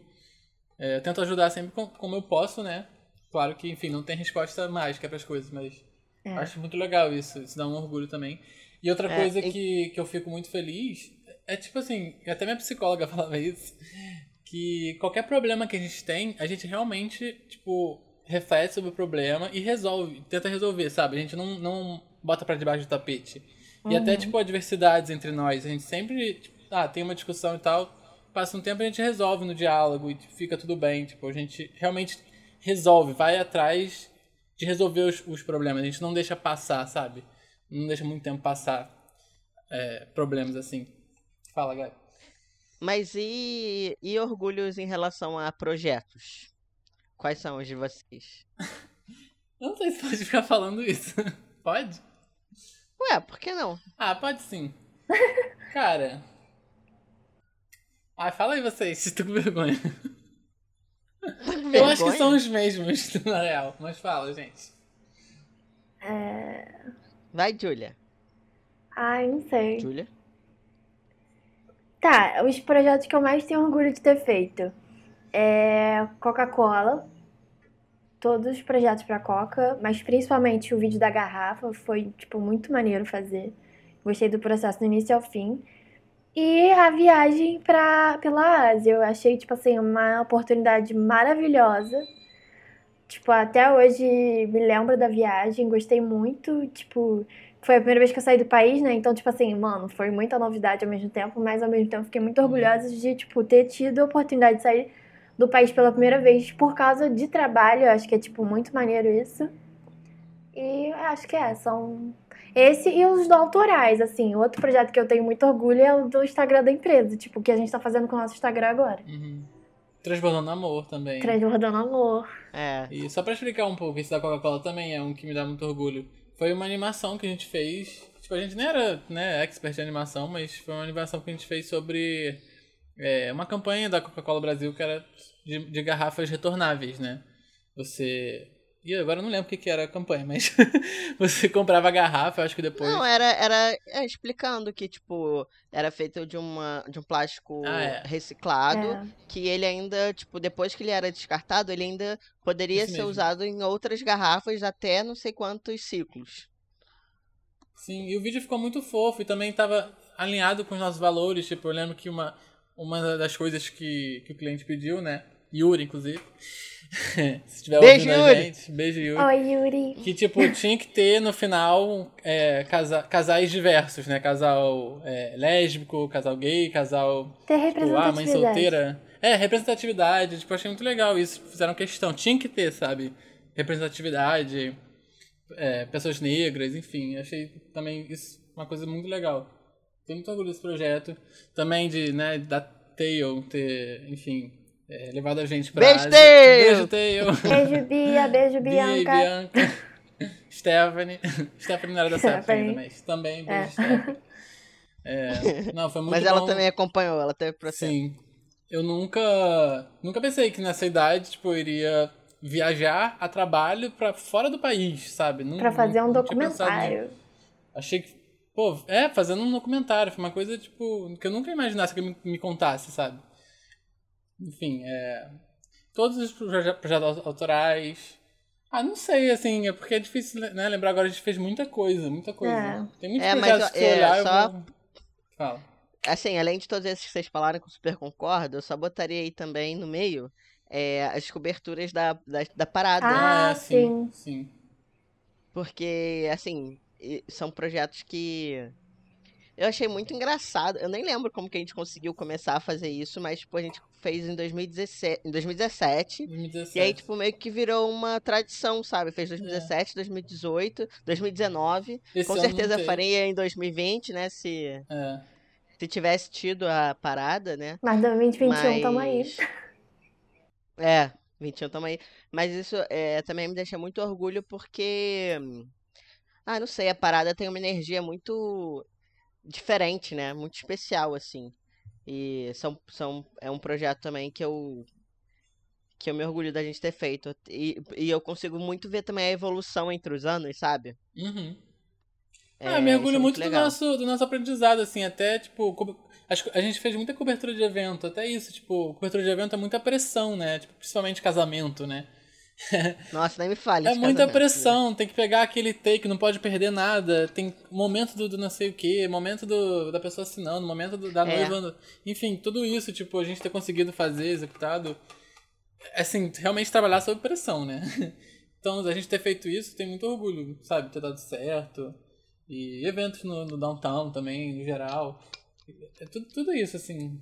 É, eu tento ajudar sempre com- como eu posso, né? Claro que, enfim, não tem resposta mágica para as coisas, mas É. acho muito legal isso. Isso dá um orgulho também. E outra É, coisa e- que, que eu fico muito feliz é tipo assim, até minha psicóloga falava isso, que qualquer problema que a gente tem, a gente realmente, tipo, reflete sobre o problema e resolve, tenta resolver, sabe? A gente não, não bota pra debaixo do tapete. E até, tipo, adversidades entre nós. A gente sempre, tipo, ah, tem uma discussão e tal, passa um tempo e a gente resolve no diálogo e fica tudo bem. Tipo, a gente realmente resolve, vai atrás de resolver os, os problemas. A gente não deixa passar, sabe? Não deixa muito tempo passar é, problemas assim. Fala, Gabi. Mas e, e orgulhos em relação a projetos? Quais são os de vocês? Eu não sei se pode ficar falando isso. Pode? Ué, por que não? Ah, pode sim. Cara. Ah, fala aí vocês, se tu com vergonha. Eu acho que são os mesmos, na real. Mas fala, gente. Vai, Julia. Ai, não sei. Julia? Tá, os projetos que eu mais tenho orgulho de ter feito é Coca-Cola, todos os projetos pra Coca, mas principalmente o vídeo da garrafa foi tipo muito maneiro fazer. Gostei do processo do início ao fim. E a viagem pra, pela Ásia, eu achei, tipo assim, uma oportunidade maravilhosa. Tipo, até hoje me lembro da viagem, gostei muito, tipo, foi a primeira vez que eu saí do país, né? Então, tipo assim, mano, foi muita novidade ao mesmo tempo, mas ao mesmo tempo fiquei muito orgulhosa de, tipo, ter tido a oportunidade de sair do país pela primeira vez por causa de trabalho. Eu acho que é, tipo, muito maneiro isso. E acho que é, são esse e os do autorais, assim. Outro projeto que eu tenho muito orgulho é o do Instagram da empresa, tipo, o que a gente tá fazendo com o nosso Instagram agora. Uhum. Transbordando amor também. Transbordando amor. É. E só pra explicar um pouco, esse da Coca-Cola também é um que me dá muito orgulho. Foi uma animação que a gente fez. Tipo, a gente nem era né, expert em animação, mas foi uma animação que a gente fez sobre é, uma campanha da Coca-Cola Brasil que era de, de garrafas retornáveis, né? Você e agora eu não lembro o que, que era a campanha, mas você comprava a garrafa, eu acho que depois. Não, era, era é, explicando que, tipo, era feito de, uma, de um plástico Ah, é. reciclado, É. que ele ainda, tipo, depois que ele era descartado, ele ainda poderia Isso ser mesmo. usado em outras garrafas até não sei quantos ciclos. Sim, e o vídeo ficou muito fofo e também tava alinhado com os nossos valores. Tipo, eu lembro que uma, uma das coisas que, que o cliente pediu, né? Yuri, inclusive. Se estiver Beijo, ouvindo a Yuri! gente, beijo, Yuri. Oi, Yuri. Que, tipo, tinha que ter no final é, casa- casais diversos, né? Casal é, lésbico, casal gay, casal. Ter Tipo, ah, mãe solteira. É, representatividade. Tipo, achei muito legal isso. Fizeram questão. Tinha que ter, sabe? Representatividade, é, pessoas negras, enfim. Achei também isso uma coisa muito legal. Tenho muito orgulho desse projeto. Também de, né, da Tail ter, enfim, é, levado a gente pra Beijo, Ásia. Beijo, Tail! Beijo, Bia. Beijo, Bia e Bianca. Bianca. Stephanie. Stephanie não era da Stephanie ainda, mas também beijo, É. Stephanie. É, não, foi muito Mas ela bom. também acompanhou, ela teve processo. Sim. Eu nunca, nunca pensei que nessa idade, tipo, eu iria viajar a trabalho pra fora do país, sabe? Não, Pra fazer um documentário. Achei que, pô, é, fazendo um documentário, foi uma coisa, tipo, que eu nunca imaginasse que me, me contasse, sabe? Enfim, é... Todos os proje- projetos autorais... Ah, não sei, assim, é porque é difícil, né, lembrar agora, a gente fez muita coisa, muita coisa. É. Tem muitos É, mas, projetos que se é, olhar, só- eu vou... Fala. Assim, além de todos esses que vocês falaram que eu super concordo, eu só botaria aí também no meio é, as coberturas da, da, da parada. Ah, é, sim, sim. Porque, assim, são projetos que eu achei muito engraçado. Eu nem lembro como que a gente conseguiu começar a fazer isso, mas, tipo, a gente fez em 2017, em 2017. 2017. E aí, tipo, meio que virou uma tradição, sabe? Fez 2017, 2018, 2019. Esse Com certeza faria em 2020, né? Se, É. se tivesse tido a parada, né? Mas 2021 tamo aí. Mas- É, 21 tamo aí. Mas isso é, também me deixa muito orgulho porque. Ah, não sei, a parada tem uma energia muito diferente, né? Muito especial, assim. E são, são, é um projeto também que eu. Que eu me orgulho da gente ter feito. E, e eu consigo muito ver também a evolução entre os anos, sabe? Uhum. É, ah, eu me isso orgulho é muito do legal. nosso, do nosso aprendizado, assim, até, tipo, a gente fez muita cobertura de evento, até isso, tipo, cobertura de evento é muita pressão, né? Tipo, principalmente casamento, né? Nossa, nem me fale É muita casamento, né? pressão, tem que pegar aquele take, não pode perder nada, tem momento do, do não sei o que, momento do, da pessoa assinando, momento do- da É. noiva, enfim, tudo isso, tipo, a gente ter conseguido fazer, executado, assim, realmente trabalhar sob pressão, né? Então, a gente ter feito isso, tem muito orgulho, sabe, ter dado certo, e eventos no, no downtown também, no geral, é tudo, tudo isso, assim.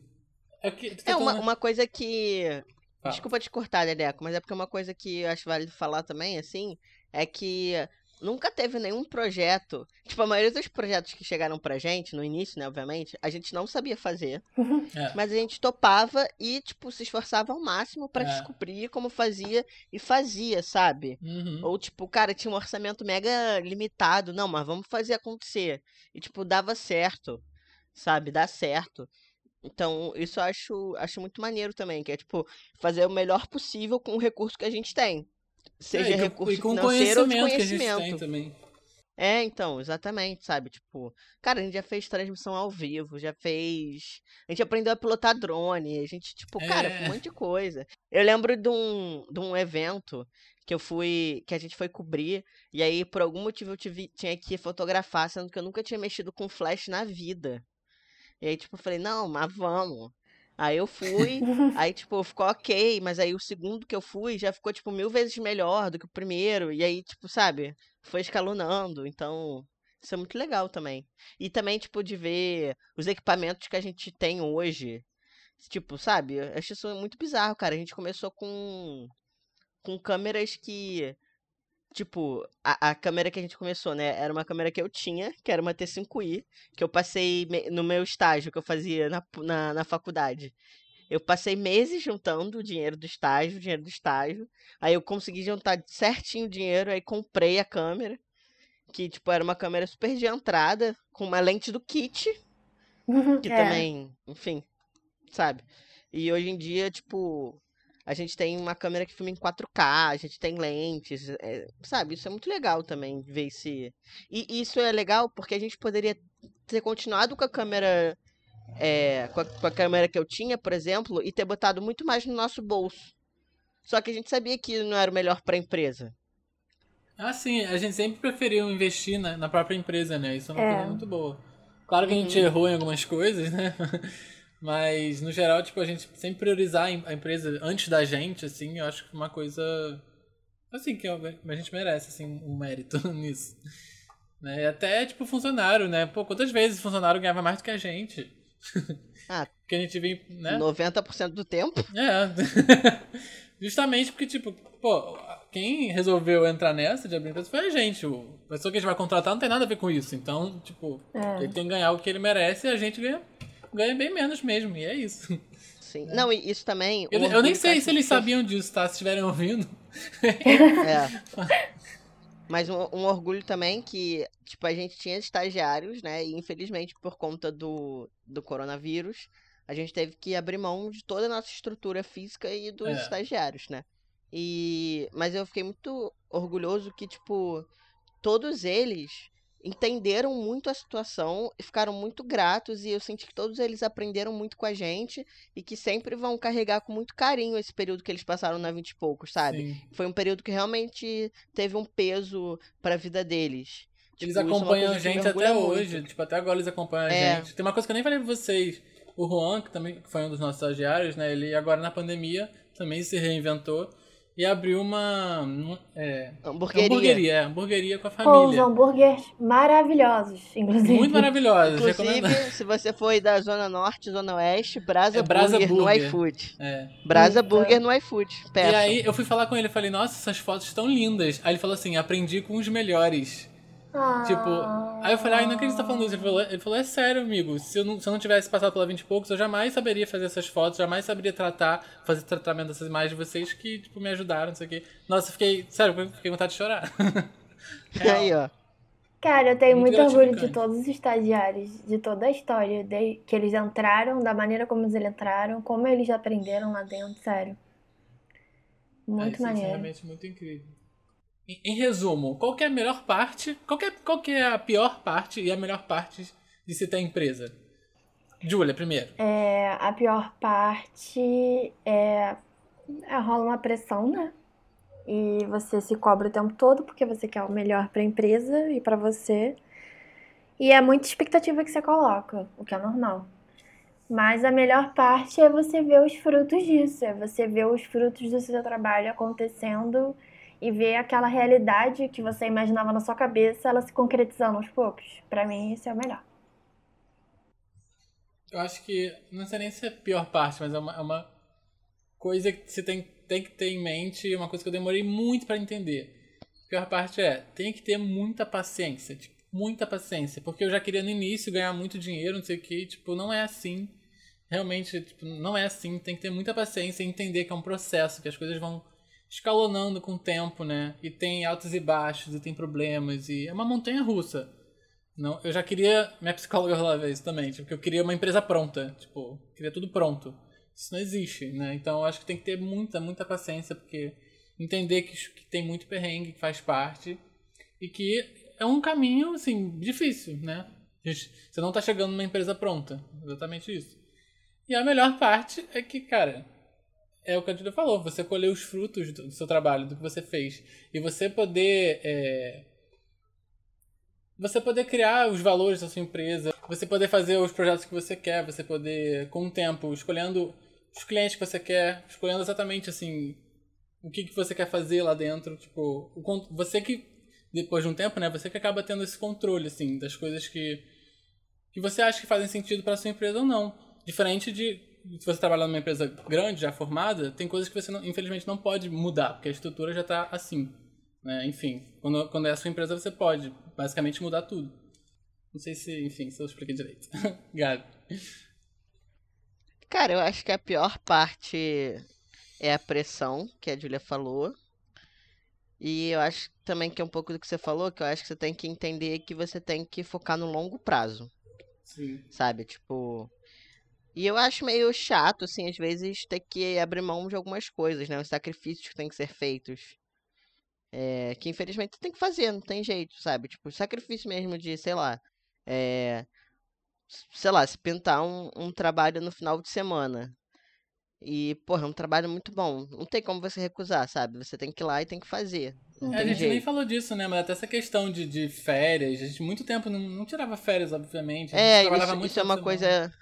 É, que, É uma, tentando- uma coisa que. Fala. Desculpa te cortar, Leleco, mas é porque uma coisa que eu acho válido falar também, assim, é que nunca teve nenhum projeto. Tipo, a maioria dos projetos que chegaram pra gente, no início, né, obviamente, a gente não sabia fazer, É. mas a gente topava e, tipo, se esforçava ao máximo pra É. descobrir como fazia e fazia, sabe? Uhum. Ou, tipo, cara, tinha um orçamento mega limitado. Não, mas vamos fazer acontecer. E, tipo, dava certo, sabe? Dá certo. Então, isso eu acho, acho muito maneiro também, que é, tipo, fazer o melhor possível com o recurso que a gente tem. Seja É, com- recurso financeiro ou de conhecimento que a gente conhecimento. tem também. É, então, exatamente, sabe? Tipo, cara, a gente já fez transmissão ao vivo, já fez. A gente aprendeu a pilotar drone, a gente, tipo, cara, É. um monte de coisa. Eu lembro de um, de um evento que eu fui. que a gente foi cobrir, e aí, por algum motivo, eu tive, tinha que fotografar, sendo que eu nunca tinha mexido com flash na vida. E aí, tipo, eu falei, não, mas vamos. Aí eu fui, aí, tipo, ficou ok, mas aí o segundo que eu fui já ficou, tipo, mil vezes melhor do que o primeiro. E aí, tipo, sabe, foi escalonando. Então, isso é muito legal também. E também, tipo, de ver os equipamentos que a gente tem hoje. Tipo, sabe, eu acho isso muito bizarro, cara. A gente começou com, com câmeras que Tipo, a, a, câmera que a gente começou, né? Era uma câmera que eu tinha, que era uma T5i, que eu passei no meu estágio que eu fazia na, na, na faculdade. Eu passei meses juntando o dinheiro do estágio, o dinheiro do estágio. Aí eu consegui juntar certinho o dinheiro, aí comprei a câmera. Que, tipo, era uma câmera super de entrada, com uma lente do kit. Que é. também, enfim, sabe? E hoje em dia, tipo, a gente tem uma câmera que filma em 4K, a gente tem lentes, é, sabe? Isso é muito legal também, ver esse. E isso é legal porque a gente poderia ter continuado com a câmera. É, com, a, com a câmera que eu tinha, por exemplo, e ter botado muito mais no nosso bolso. Só que a gente sabia que não era o melhor para a empresa. Ah, sim, a gente sempre preferiu investir na, na própria empresa, né? Isso é uma é. coisa muito boa. Claro que a gente uhum. errou em algumas coisas, né? Mas, no geral, tipo, a gente sempre priorizar a empresa antes da gente, assim, eu acho que é uma coisa. Assim, que a gente merece, assim, um mérito nisso. Né? E até, tipo, funcionário, né? Pô, quantas vezes o funcionário ganhava mais do que a gente? Ah, que a gente vem, né? 90% do tempo. É. Justamente porque, tipo, pô, quem resolveu entrar nessa de abrir empresa foi a gente. O pessoa que a gente vai contratar não tem nada a ver com isso. Então, tipo, é. ele tem que ganhar o que ele merece e a gente ganha ganha bem menos mesmo, e é isso. Sim. Não, e isso também. Eu, eu nem sei se eles sabiam disso, tá? Se estiverem ouvindo. é. Mas um, um, orgulho também que, tipo, a gente tinha estagiários, né? E infelizmente, por conta do, do coronavírus, a gente teve que abrir mão de toda a nossa estrutura física e dos é. estagiários, né? E... Mas eu fiquei muito orgulhoso que, tipo, todos eles entenderam muito a situação e ficaram muito gratos e eu senti que todos eles aprenderam muito com a gente e que sempre vão carregar com muito carinho esse período que eles passaram na 20 e poucos, sabe? Sim. Foi um período que realmente teve um peso para a vida deles. Eles tipo, acompanham a gente até hoje, muito. tipo, até agora eles acompanham é. a gente. Tem uma coisa que eu nem falei pra vocês. O Juan, que também foi um dos nossos estagiários, né? Ele agora na pandemia também se reinventou e abriu uma. É, hamburgueria. Hamburgueria, é, hamburgueria com a família. os hambúrgueres maravilhosos, inclusive. Muito maravilhosos. Inclusive, se você for da Zona Norte, Zona Oeste, Brasa, é, Brasa Burger, Burger, no iFood. É. Brasa então... Burger no iFood. Peça. E aí eu fui falar com ele, falei, nossa, essas fotos estão lindas. Aí ele falou assim, aprendi com os melhores. Ah. Tipo, aí eu falei, ai, não acredito que você tá falando isso. Ele falou, ele falou, é sério, amigo. Se eu, não, se eu não tivesse passado pela 20 e poucos, eu jamais saberia fazer essas fotos, jamais saberia tratar, fazer tratamento dessas imagens de vocês que, tipo, me ajudaram, não sei o quê. Nossa, eu fiquei, sério, eu fiquei com vontade de chorar. aí, ó. Cara, eu tenho muito, muito orgulho de todos os estagiários, de toda a história, de, que eles entraram, da maneira como eles entraram, como eles aprenderam lá dentro, sério. Muito é, maneiro. É realmente muito incrível. Em, resumo, qual é a melhor parte? Qual é, qual é a pior parte e a melhor parte de se ter empresa? Júlia, primeiro. É, a pior parte é, é rola uma pressão, né? E você se cobra o tempo todo porque você quer o melhor para a empresa e para você. E é muita expectativa que você coloca, o que é normal. Mas a melhor parte é você ver os frutos disso, é você ver os frutos do seu trabalho acontecendo e ver aquela realidade que você imaginava na sua cabeça, ela se concretizando aos poucos. Para mim, isso é o melhor. Eu acho que, não sei nem se é a pior parte, mas é uma, é uma coisa que você tem, tem que ter em mente, uma coisa que eu demorei muito para entender. A pior parte é, tem que ter muita paciência, tipo, muita paciência, porque eu já queria no início ganhar muito dinheiro, não sei o que, tipo, não é assim. Realmente, tipo, não é assim, tem que ter muita paciência e entender que é um processo, que as coisas vão escalonando com o tempo, né? E tem altos e baixos, e tem problemas, e é uma montanha russa. Não, eu já queria. Minha psicóloga falava isso também, tipo, eu queria uma empresa pronta. Tipo, queria tudo pronto. Isso não existe, né? Então eu acho que tem que ter muita, muita paciência, porque entender que, que tem muito perrengue, que faz parte, e que é um caminho, assim, difícil, né? Você não tá chegando numa empresa pronta. Exatamente isso. E a melhor parte é que, cara, é o que a Julia falou, você colher os frutos do seu trabalho, do que você fez. E você poder. É, você poder criar os valores da sua empresa, você poder fazer os projetos que você quer, você poder, com o tempo, escolhendo os clientes que você quer, escolhendo exatamente assim o que, que você quer fazer lá dentro, tipo, o, você que depois de um tempo, né, você que acaba tendo esse controle assim das coisas que que você acha que fazem sentido para sua empresa ou não. Diferente de se você trabalhar numa empresa grande, já formada, tem coisas que você não, infelizmente não pode mudar, porque a estrutura já está assim. Né? Enfim, quando, quando é a sua empresa, você pode basicamente mudar tudo. Não sei se, enfim, se eu expliquei direito. Gabi. Cara, eu acho que a pior parte é a pressão, que a Julia falou. E eu acho também que é um pouco do que você falou, que eu acho que você tem que entender que você tem que focar no longo prazo. Sim. Sabe? Tipo. E eu acho meio chato, assim, às vezes, ter que abrir mão de algumas coisas, né? Os sacrifícios que têm que ser feitos. É, que infelizmente tem que fazer, não tem jeito, sabe? Tipo, sacrifício mesmo de, sei lá. É, sei lá, se pintar um, um trabalho no final de semana. E, porra, é um trabalho muito bom. Não tem como você recusar, sabe? Você tem que ir lá e tem que fazer. É, a gente jeito. nem falou disso, né? Mas até essa questão de, de férias. A gente muito tempo não, não tirava férias, obviamente. é, isso, isso é uma coisa.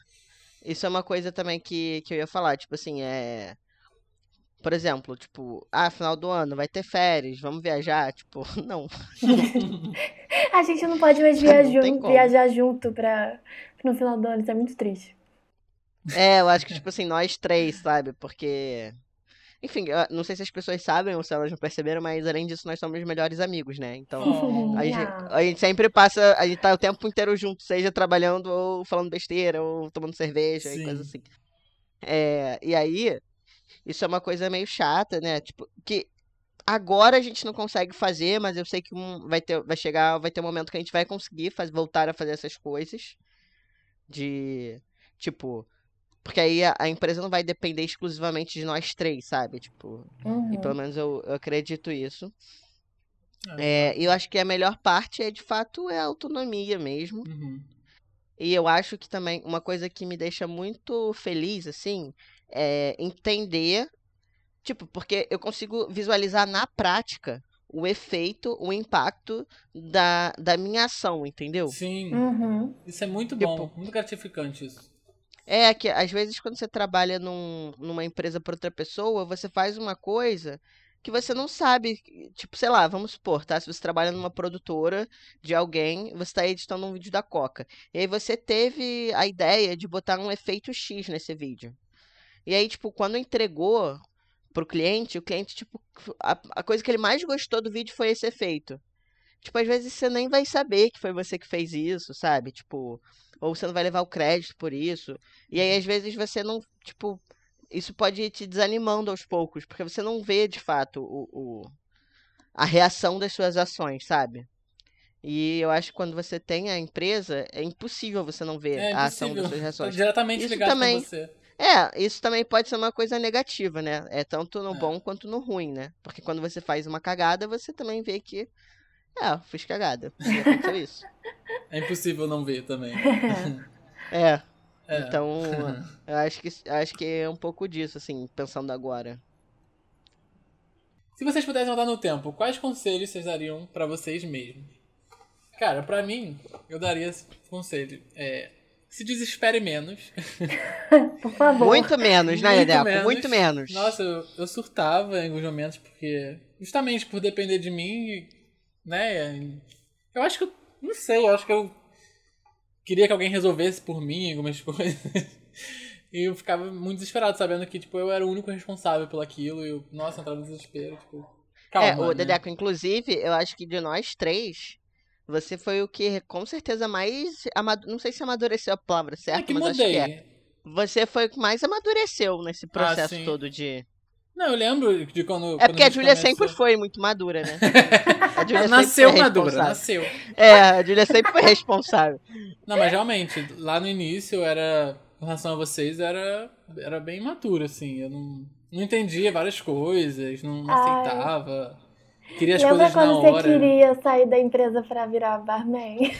Isso é uma coisa também que, que eu ia falar. Tipo assim, é. Por exemplo, tipo, ah, final do ano vai ter férias, vamos viajar? Tipo, não. a gente não pode mais viajar, viajar junto pra, no final do ano, isso é muito triste. É, eu acho que, tipo assim, nós três, sabe? Porque. Enfim, não sei se as pessoas sabem ou se elas não perceberam, mas além disso, nós somos melhores amigos, né? Então, a, gente, a, gente, sempre passa, a gente tá o tempo inteiro junto, seja trabalhando ou falando besteira, ou tomando cerveja Sim. e coisa assim. É, e aí, isso é uma coisa meio chata, né? Tipo, que agora a gente não consegue fazer, mas eu sei que um, vai, ter, vai chegar, vai ter um momento que a gente vai conseguir faz, voltar a fazer essas coisas. De, tipo, porque aí a, a, empresa não vai depender exclusivamente de nós três, sabe? Tipo, uhum. e pelo menos eu, eu acredito isso. É, é, eu acho que a melhor parte é, de fato, é a autonomia mesmo. Uhum. E eu acho que também uma coisa que me deixa muito feliz, assim, é entender, tipo, porque eu consigo visualizar na prática o efeito, o impacto da, da minha ação, entendeu? Sim. Uhum. Isso é muito bom, tipo, muito gratificante isso. É que às vezes quando você trabalha num, numa empresa para outra pessoa, você faz uma coisa que você não sabe, tipo, sei lá, vamos supor, tá? Se você trabalha numa produtora de alguém, você está editando um vídeo da Coca. E aí você teve a ideia de botar um efeito X nesse vídeo. E aí, tipo, quando entregou pro cliente, o cliente, tipo, a, a coisa que ele mais gostou do vídeo foi esse efeito. Tipo, às vezes você nem vai saber que foi você que fez isso, sabe? Tipo, ou você não vai levar o crédito por isso. E aí, às vezes, você não, tipo, isso pode ir te desanimando aos poucos, porque você não vê de fato o, o, a reação das suas ações, sabe? E eu acho que quando você tem a empresa, é impossível você não ver é a ação das suas reações. diretamente isso ligado também, com você. É, isso também pode ser uma coisa negativa, né? É tanto no é. bom quanto no ruim, né? Porque quando você faz uma cagada, você também vê que é, fiz cagada. Aconteceu isso. É impossível não ver também. É. é. Então, eu acho que, acho que é um pouco disso, assim, pensando agora. Se vocês pudessem voltar no tempo, quais conselhos vocês dariam para vocês mesmos? Cara, para mim, eu daria esse conselho. É, se desespere menos. Por favor. Muito menos, né, Muito menos. Muito menos. Nossa, eu, eu surtava em alguns momentos, porque. Justamente por depender de mim, né? Eu acho que eu. Não sei, eu acho que eu queria que alguém resolvesse por mim algumas coisas. e eu ficava muito desesperado, sabendo que, tipo, eu era o único responsável por aquilo. E eu, nossa, entrava no desespero, tipo. Calma, é, o né? Dedeco, inclusive, eu acho que de nós três, você foi o que com certeza mais. Amad... Não sei se amadureceu a palavra certa, é mas mudei. acho que é. Você foi o que mais amadureceu nesse ah, processo ah, todo de. Não, eu lembro de quando. É porque a, a Júlia começou... sempre foi muito madura, né? A Julia nasceu madura, nasceu. É, a Júlia sempre foi responsável. Não, mas realmente, lá no início era. Em relação a vocês, era, era bem imaturo, assim. Eu não, não entendia várias coisas, não, não aceitava. Queria as Lembra coisas na hora. quando você queria sair da empresa pra virar barman?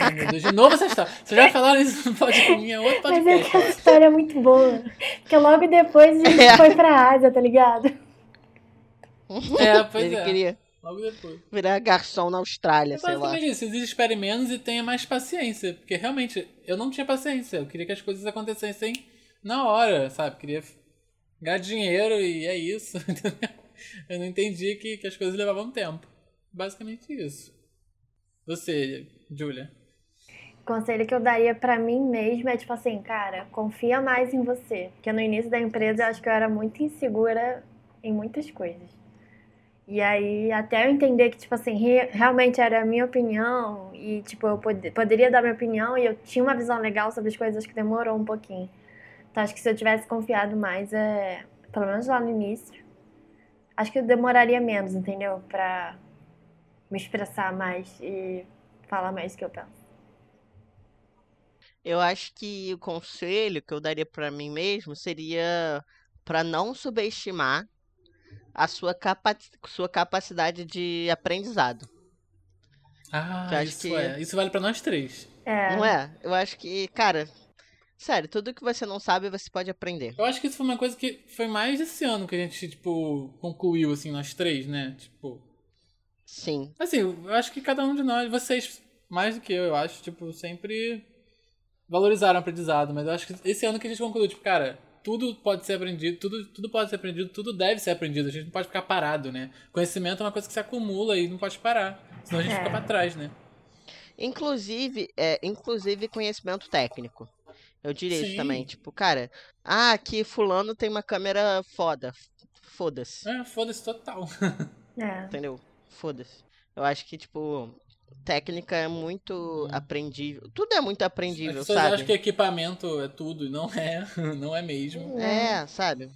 Ai, meu Deus, de novo essa história. Vocês já falaram isso no podcast, é outro podcast. Mas é que essa história é muito boa. Porque logo depois a gente é. foi pra Ásia, tá ligado? É, pois Ele é. queria. Logo depois. Virar garçom na Austrália, É sei lá. isso. Se desespere menos e tenha mais paciência. Porque realmente, eu não tinha paciência. Eu queria que as coisas acontecessem na hora, sabe? Queria ganhar dinheiro e é isso. entendeu? Eu não entendi que, que as coisas levavam tempo. Basicamente isso. Você, Julia. Conselho que eu daria pra mim mesma é tipo assim, cara, confia mais em você. Porque no início da empresa eu acho que eu era muito insegura em muitas coisas. E aí, até eu entender que, tipo assim, re- realmente era a minha opinião e, tipo, eu pod poderia dar minha opinião e eu tinha uma visão legal sobre as coisas, que demorou um pouquinho. Então, acho que se eu tivesse confiado mais, é, pelo menos lá no início, acho que eu demoraria menos, entendeu? Pra me expressar mais e falar mais o que eu penso. Eu acho que o conselho que eu daria pra mim mesmo seria pra não subestimar a sua, capa sua capacidade de aprendizado. Ah, isso que- é. Isso vale pra nós três. É, Não é? Eu acho que, cara, sério, tudo que você não sabe você pode aprender. Eu acho que isso foi uma coisa que foi mais esse ano que a gente, tipo, concluiu, assim, nós três, né? Tipo. Sim. Assim, eu acho que cada um de nós, vocês, mais do que eu, eu acho, tipo, sempre valorizaram o aprendizado, mas eu acho que esse ano que a gente concluiu, tipo, cara, tudo pode ser aprendido, tudo, tudo pode ser aprendido, tudo deve ser aprendido, a gente não pode ficar parado, né? Conhecimento é uma coisa que se acumula e não pode parar, senão a gente É. fica pra trás, né? Inclusive, é, inclusive conhecimento técnico. Eu diria isso Sim. também. Tipo, cara, ah, aqui fulano tem uma câmera foda. Foda-se. É, foda-se total. é. Entendeu? Foda-se. Eu acho que, tipo, técnica é muito aprendível. Tudo é muito As aprendível, pessoas sabe? acham que equipamento é tudo, e não é, não é mesmo. É, sabe?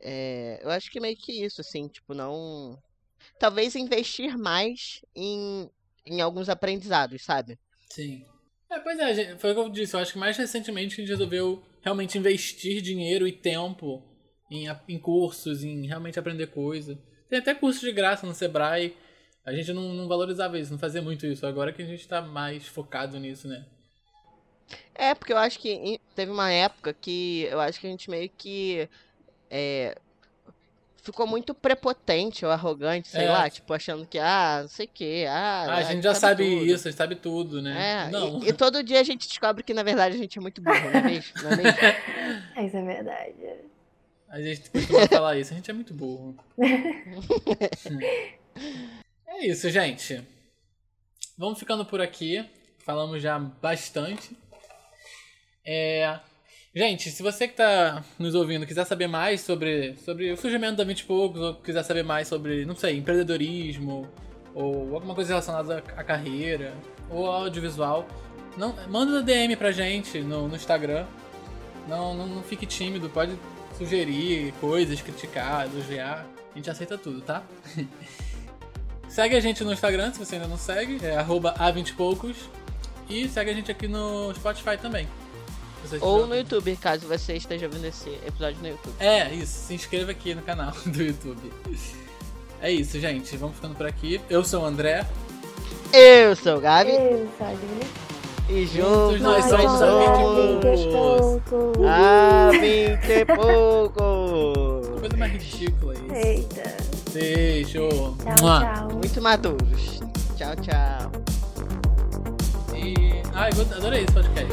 É, eu acho que meio que isso, assim, tipo, não. Talvez investir mais em, em alguns aprendizados, sabe? Sim. É, pois é, foi o que eu disse. Eu acho que mais recentemente a gente resolveu realmente investir dinheiro e tempo em, em cursos, em realmente aprender coisa. Tem até curso de graça no Sebrae. A gente não, não valorizava isso, não fazia muito isso. Agora que a gente tá mais focado nisso, né? É, porque eu acho que teve uma época que eu acho que a gente meio que é, ficou muito prepotente ou arrogante, sei É. lá, tipo, achando que, ah, não sei o quê, ah, Ah, a gente já sabe tudo. isso, a gente sabe tudo, né? É, não. e, e todo dia a gente descobre que na verdade a gente é muito burro, não é mesmo? Não é mesmo? É, Isso é verdade. A gente costuma falar isso, a gente é muito burro. é isso, gente. Vamos ficando por aqui. Falamos já bastante. É... Gente, se você que tá nos ouvindo quiser saber mais sobre, sobre o surgimento da 20 e poucos, ou quiser saber mais sobre, não sei, empreendedorismo, ou alguma coisa relacionada à carreira, ou audiovisual, não, manda uma DM pra gente no, no Instagram. Não, não, não fique tímido, pode sugerir coisas, criticar, elogiar. A gente aceita tudo, tá? segue a gente no Instagram, se você ainda não segue, é arroba A20poucos. E segue a gente aqui no Spotify também. Ou no YouTube, caso você esteja vendo esse episódio no YouTube. é, isso. Se inscreva aqui no canal do YouTube. É isso, gente. Vamos ficando por aqui. Eu sou o André. Eu sou o Gabi Eu, sabe? e Juntos nós nós somos a somos a a 20 e poucos. Coisa mais ridícula isso. Eita. Beijo. Tchau, Mua. tchau. Muito maduros. Tchau, tchau. E... Ai, eu adorei esse podcast.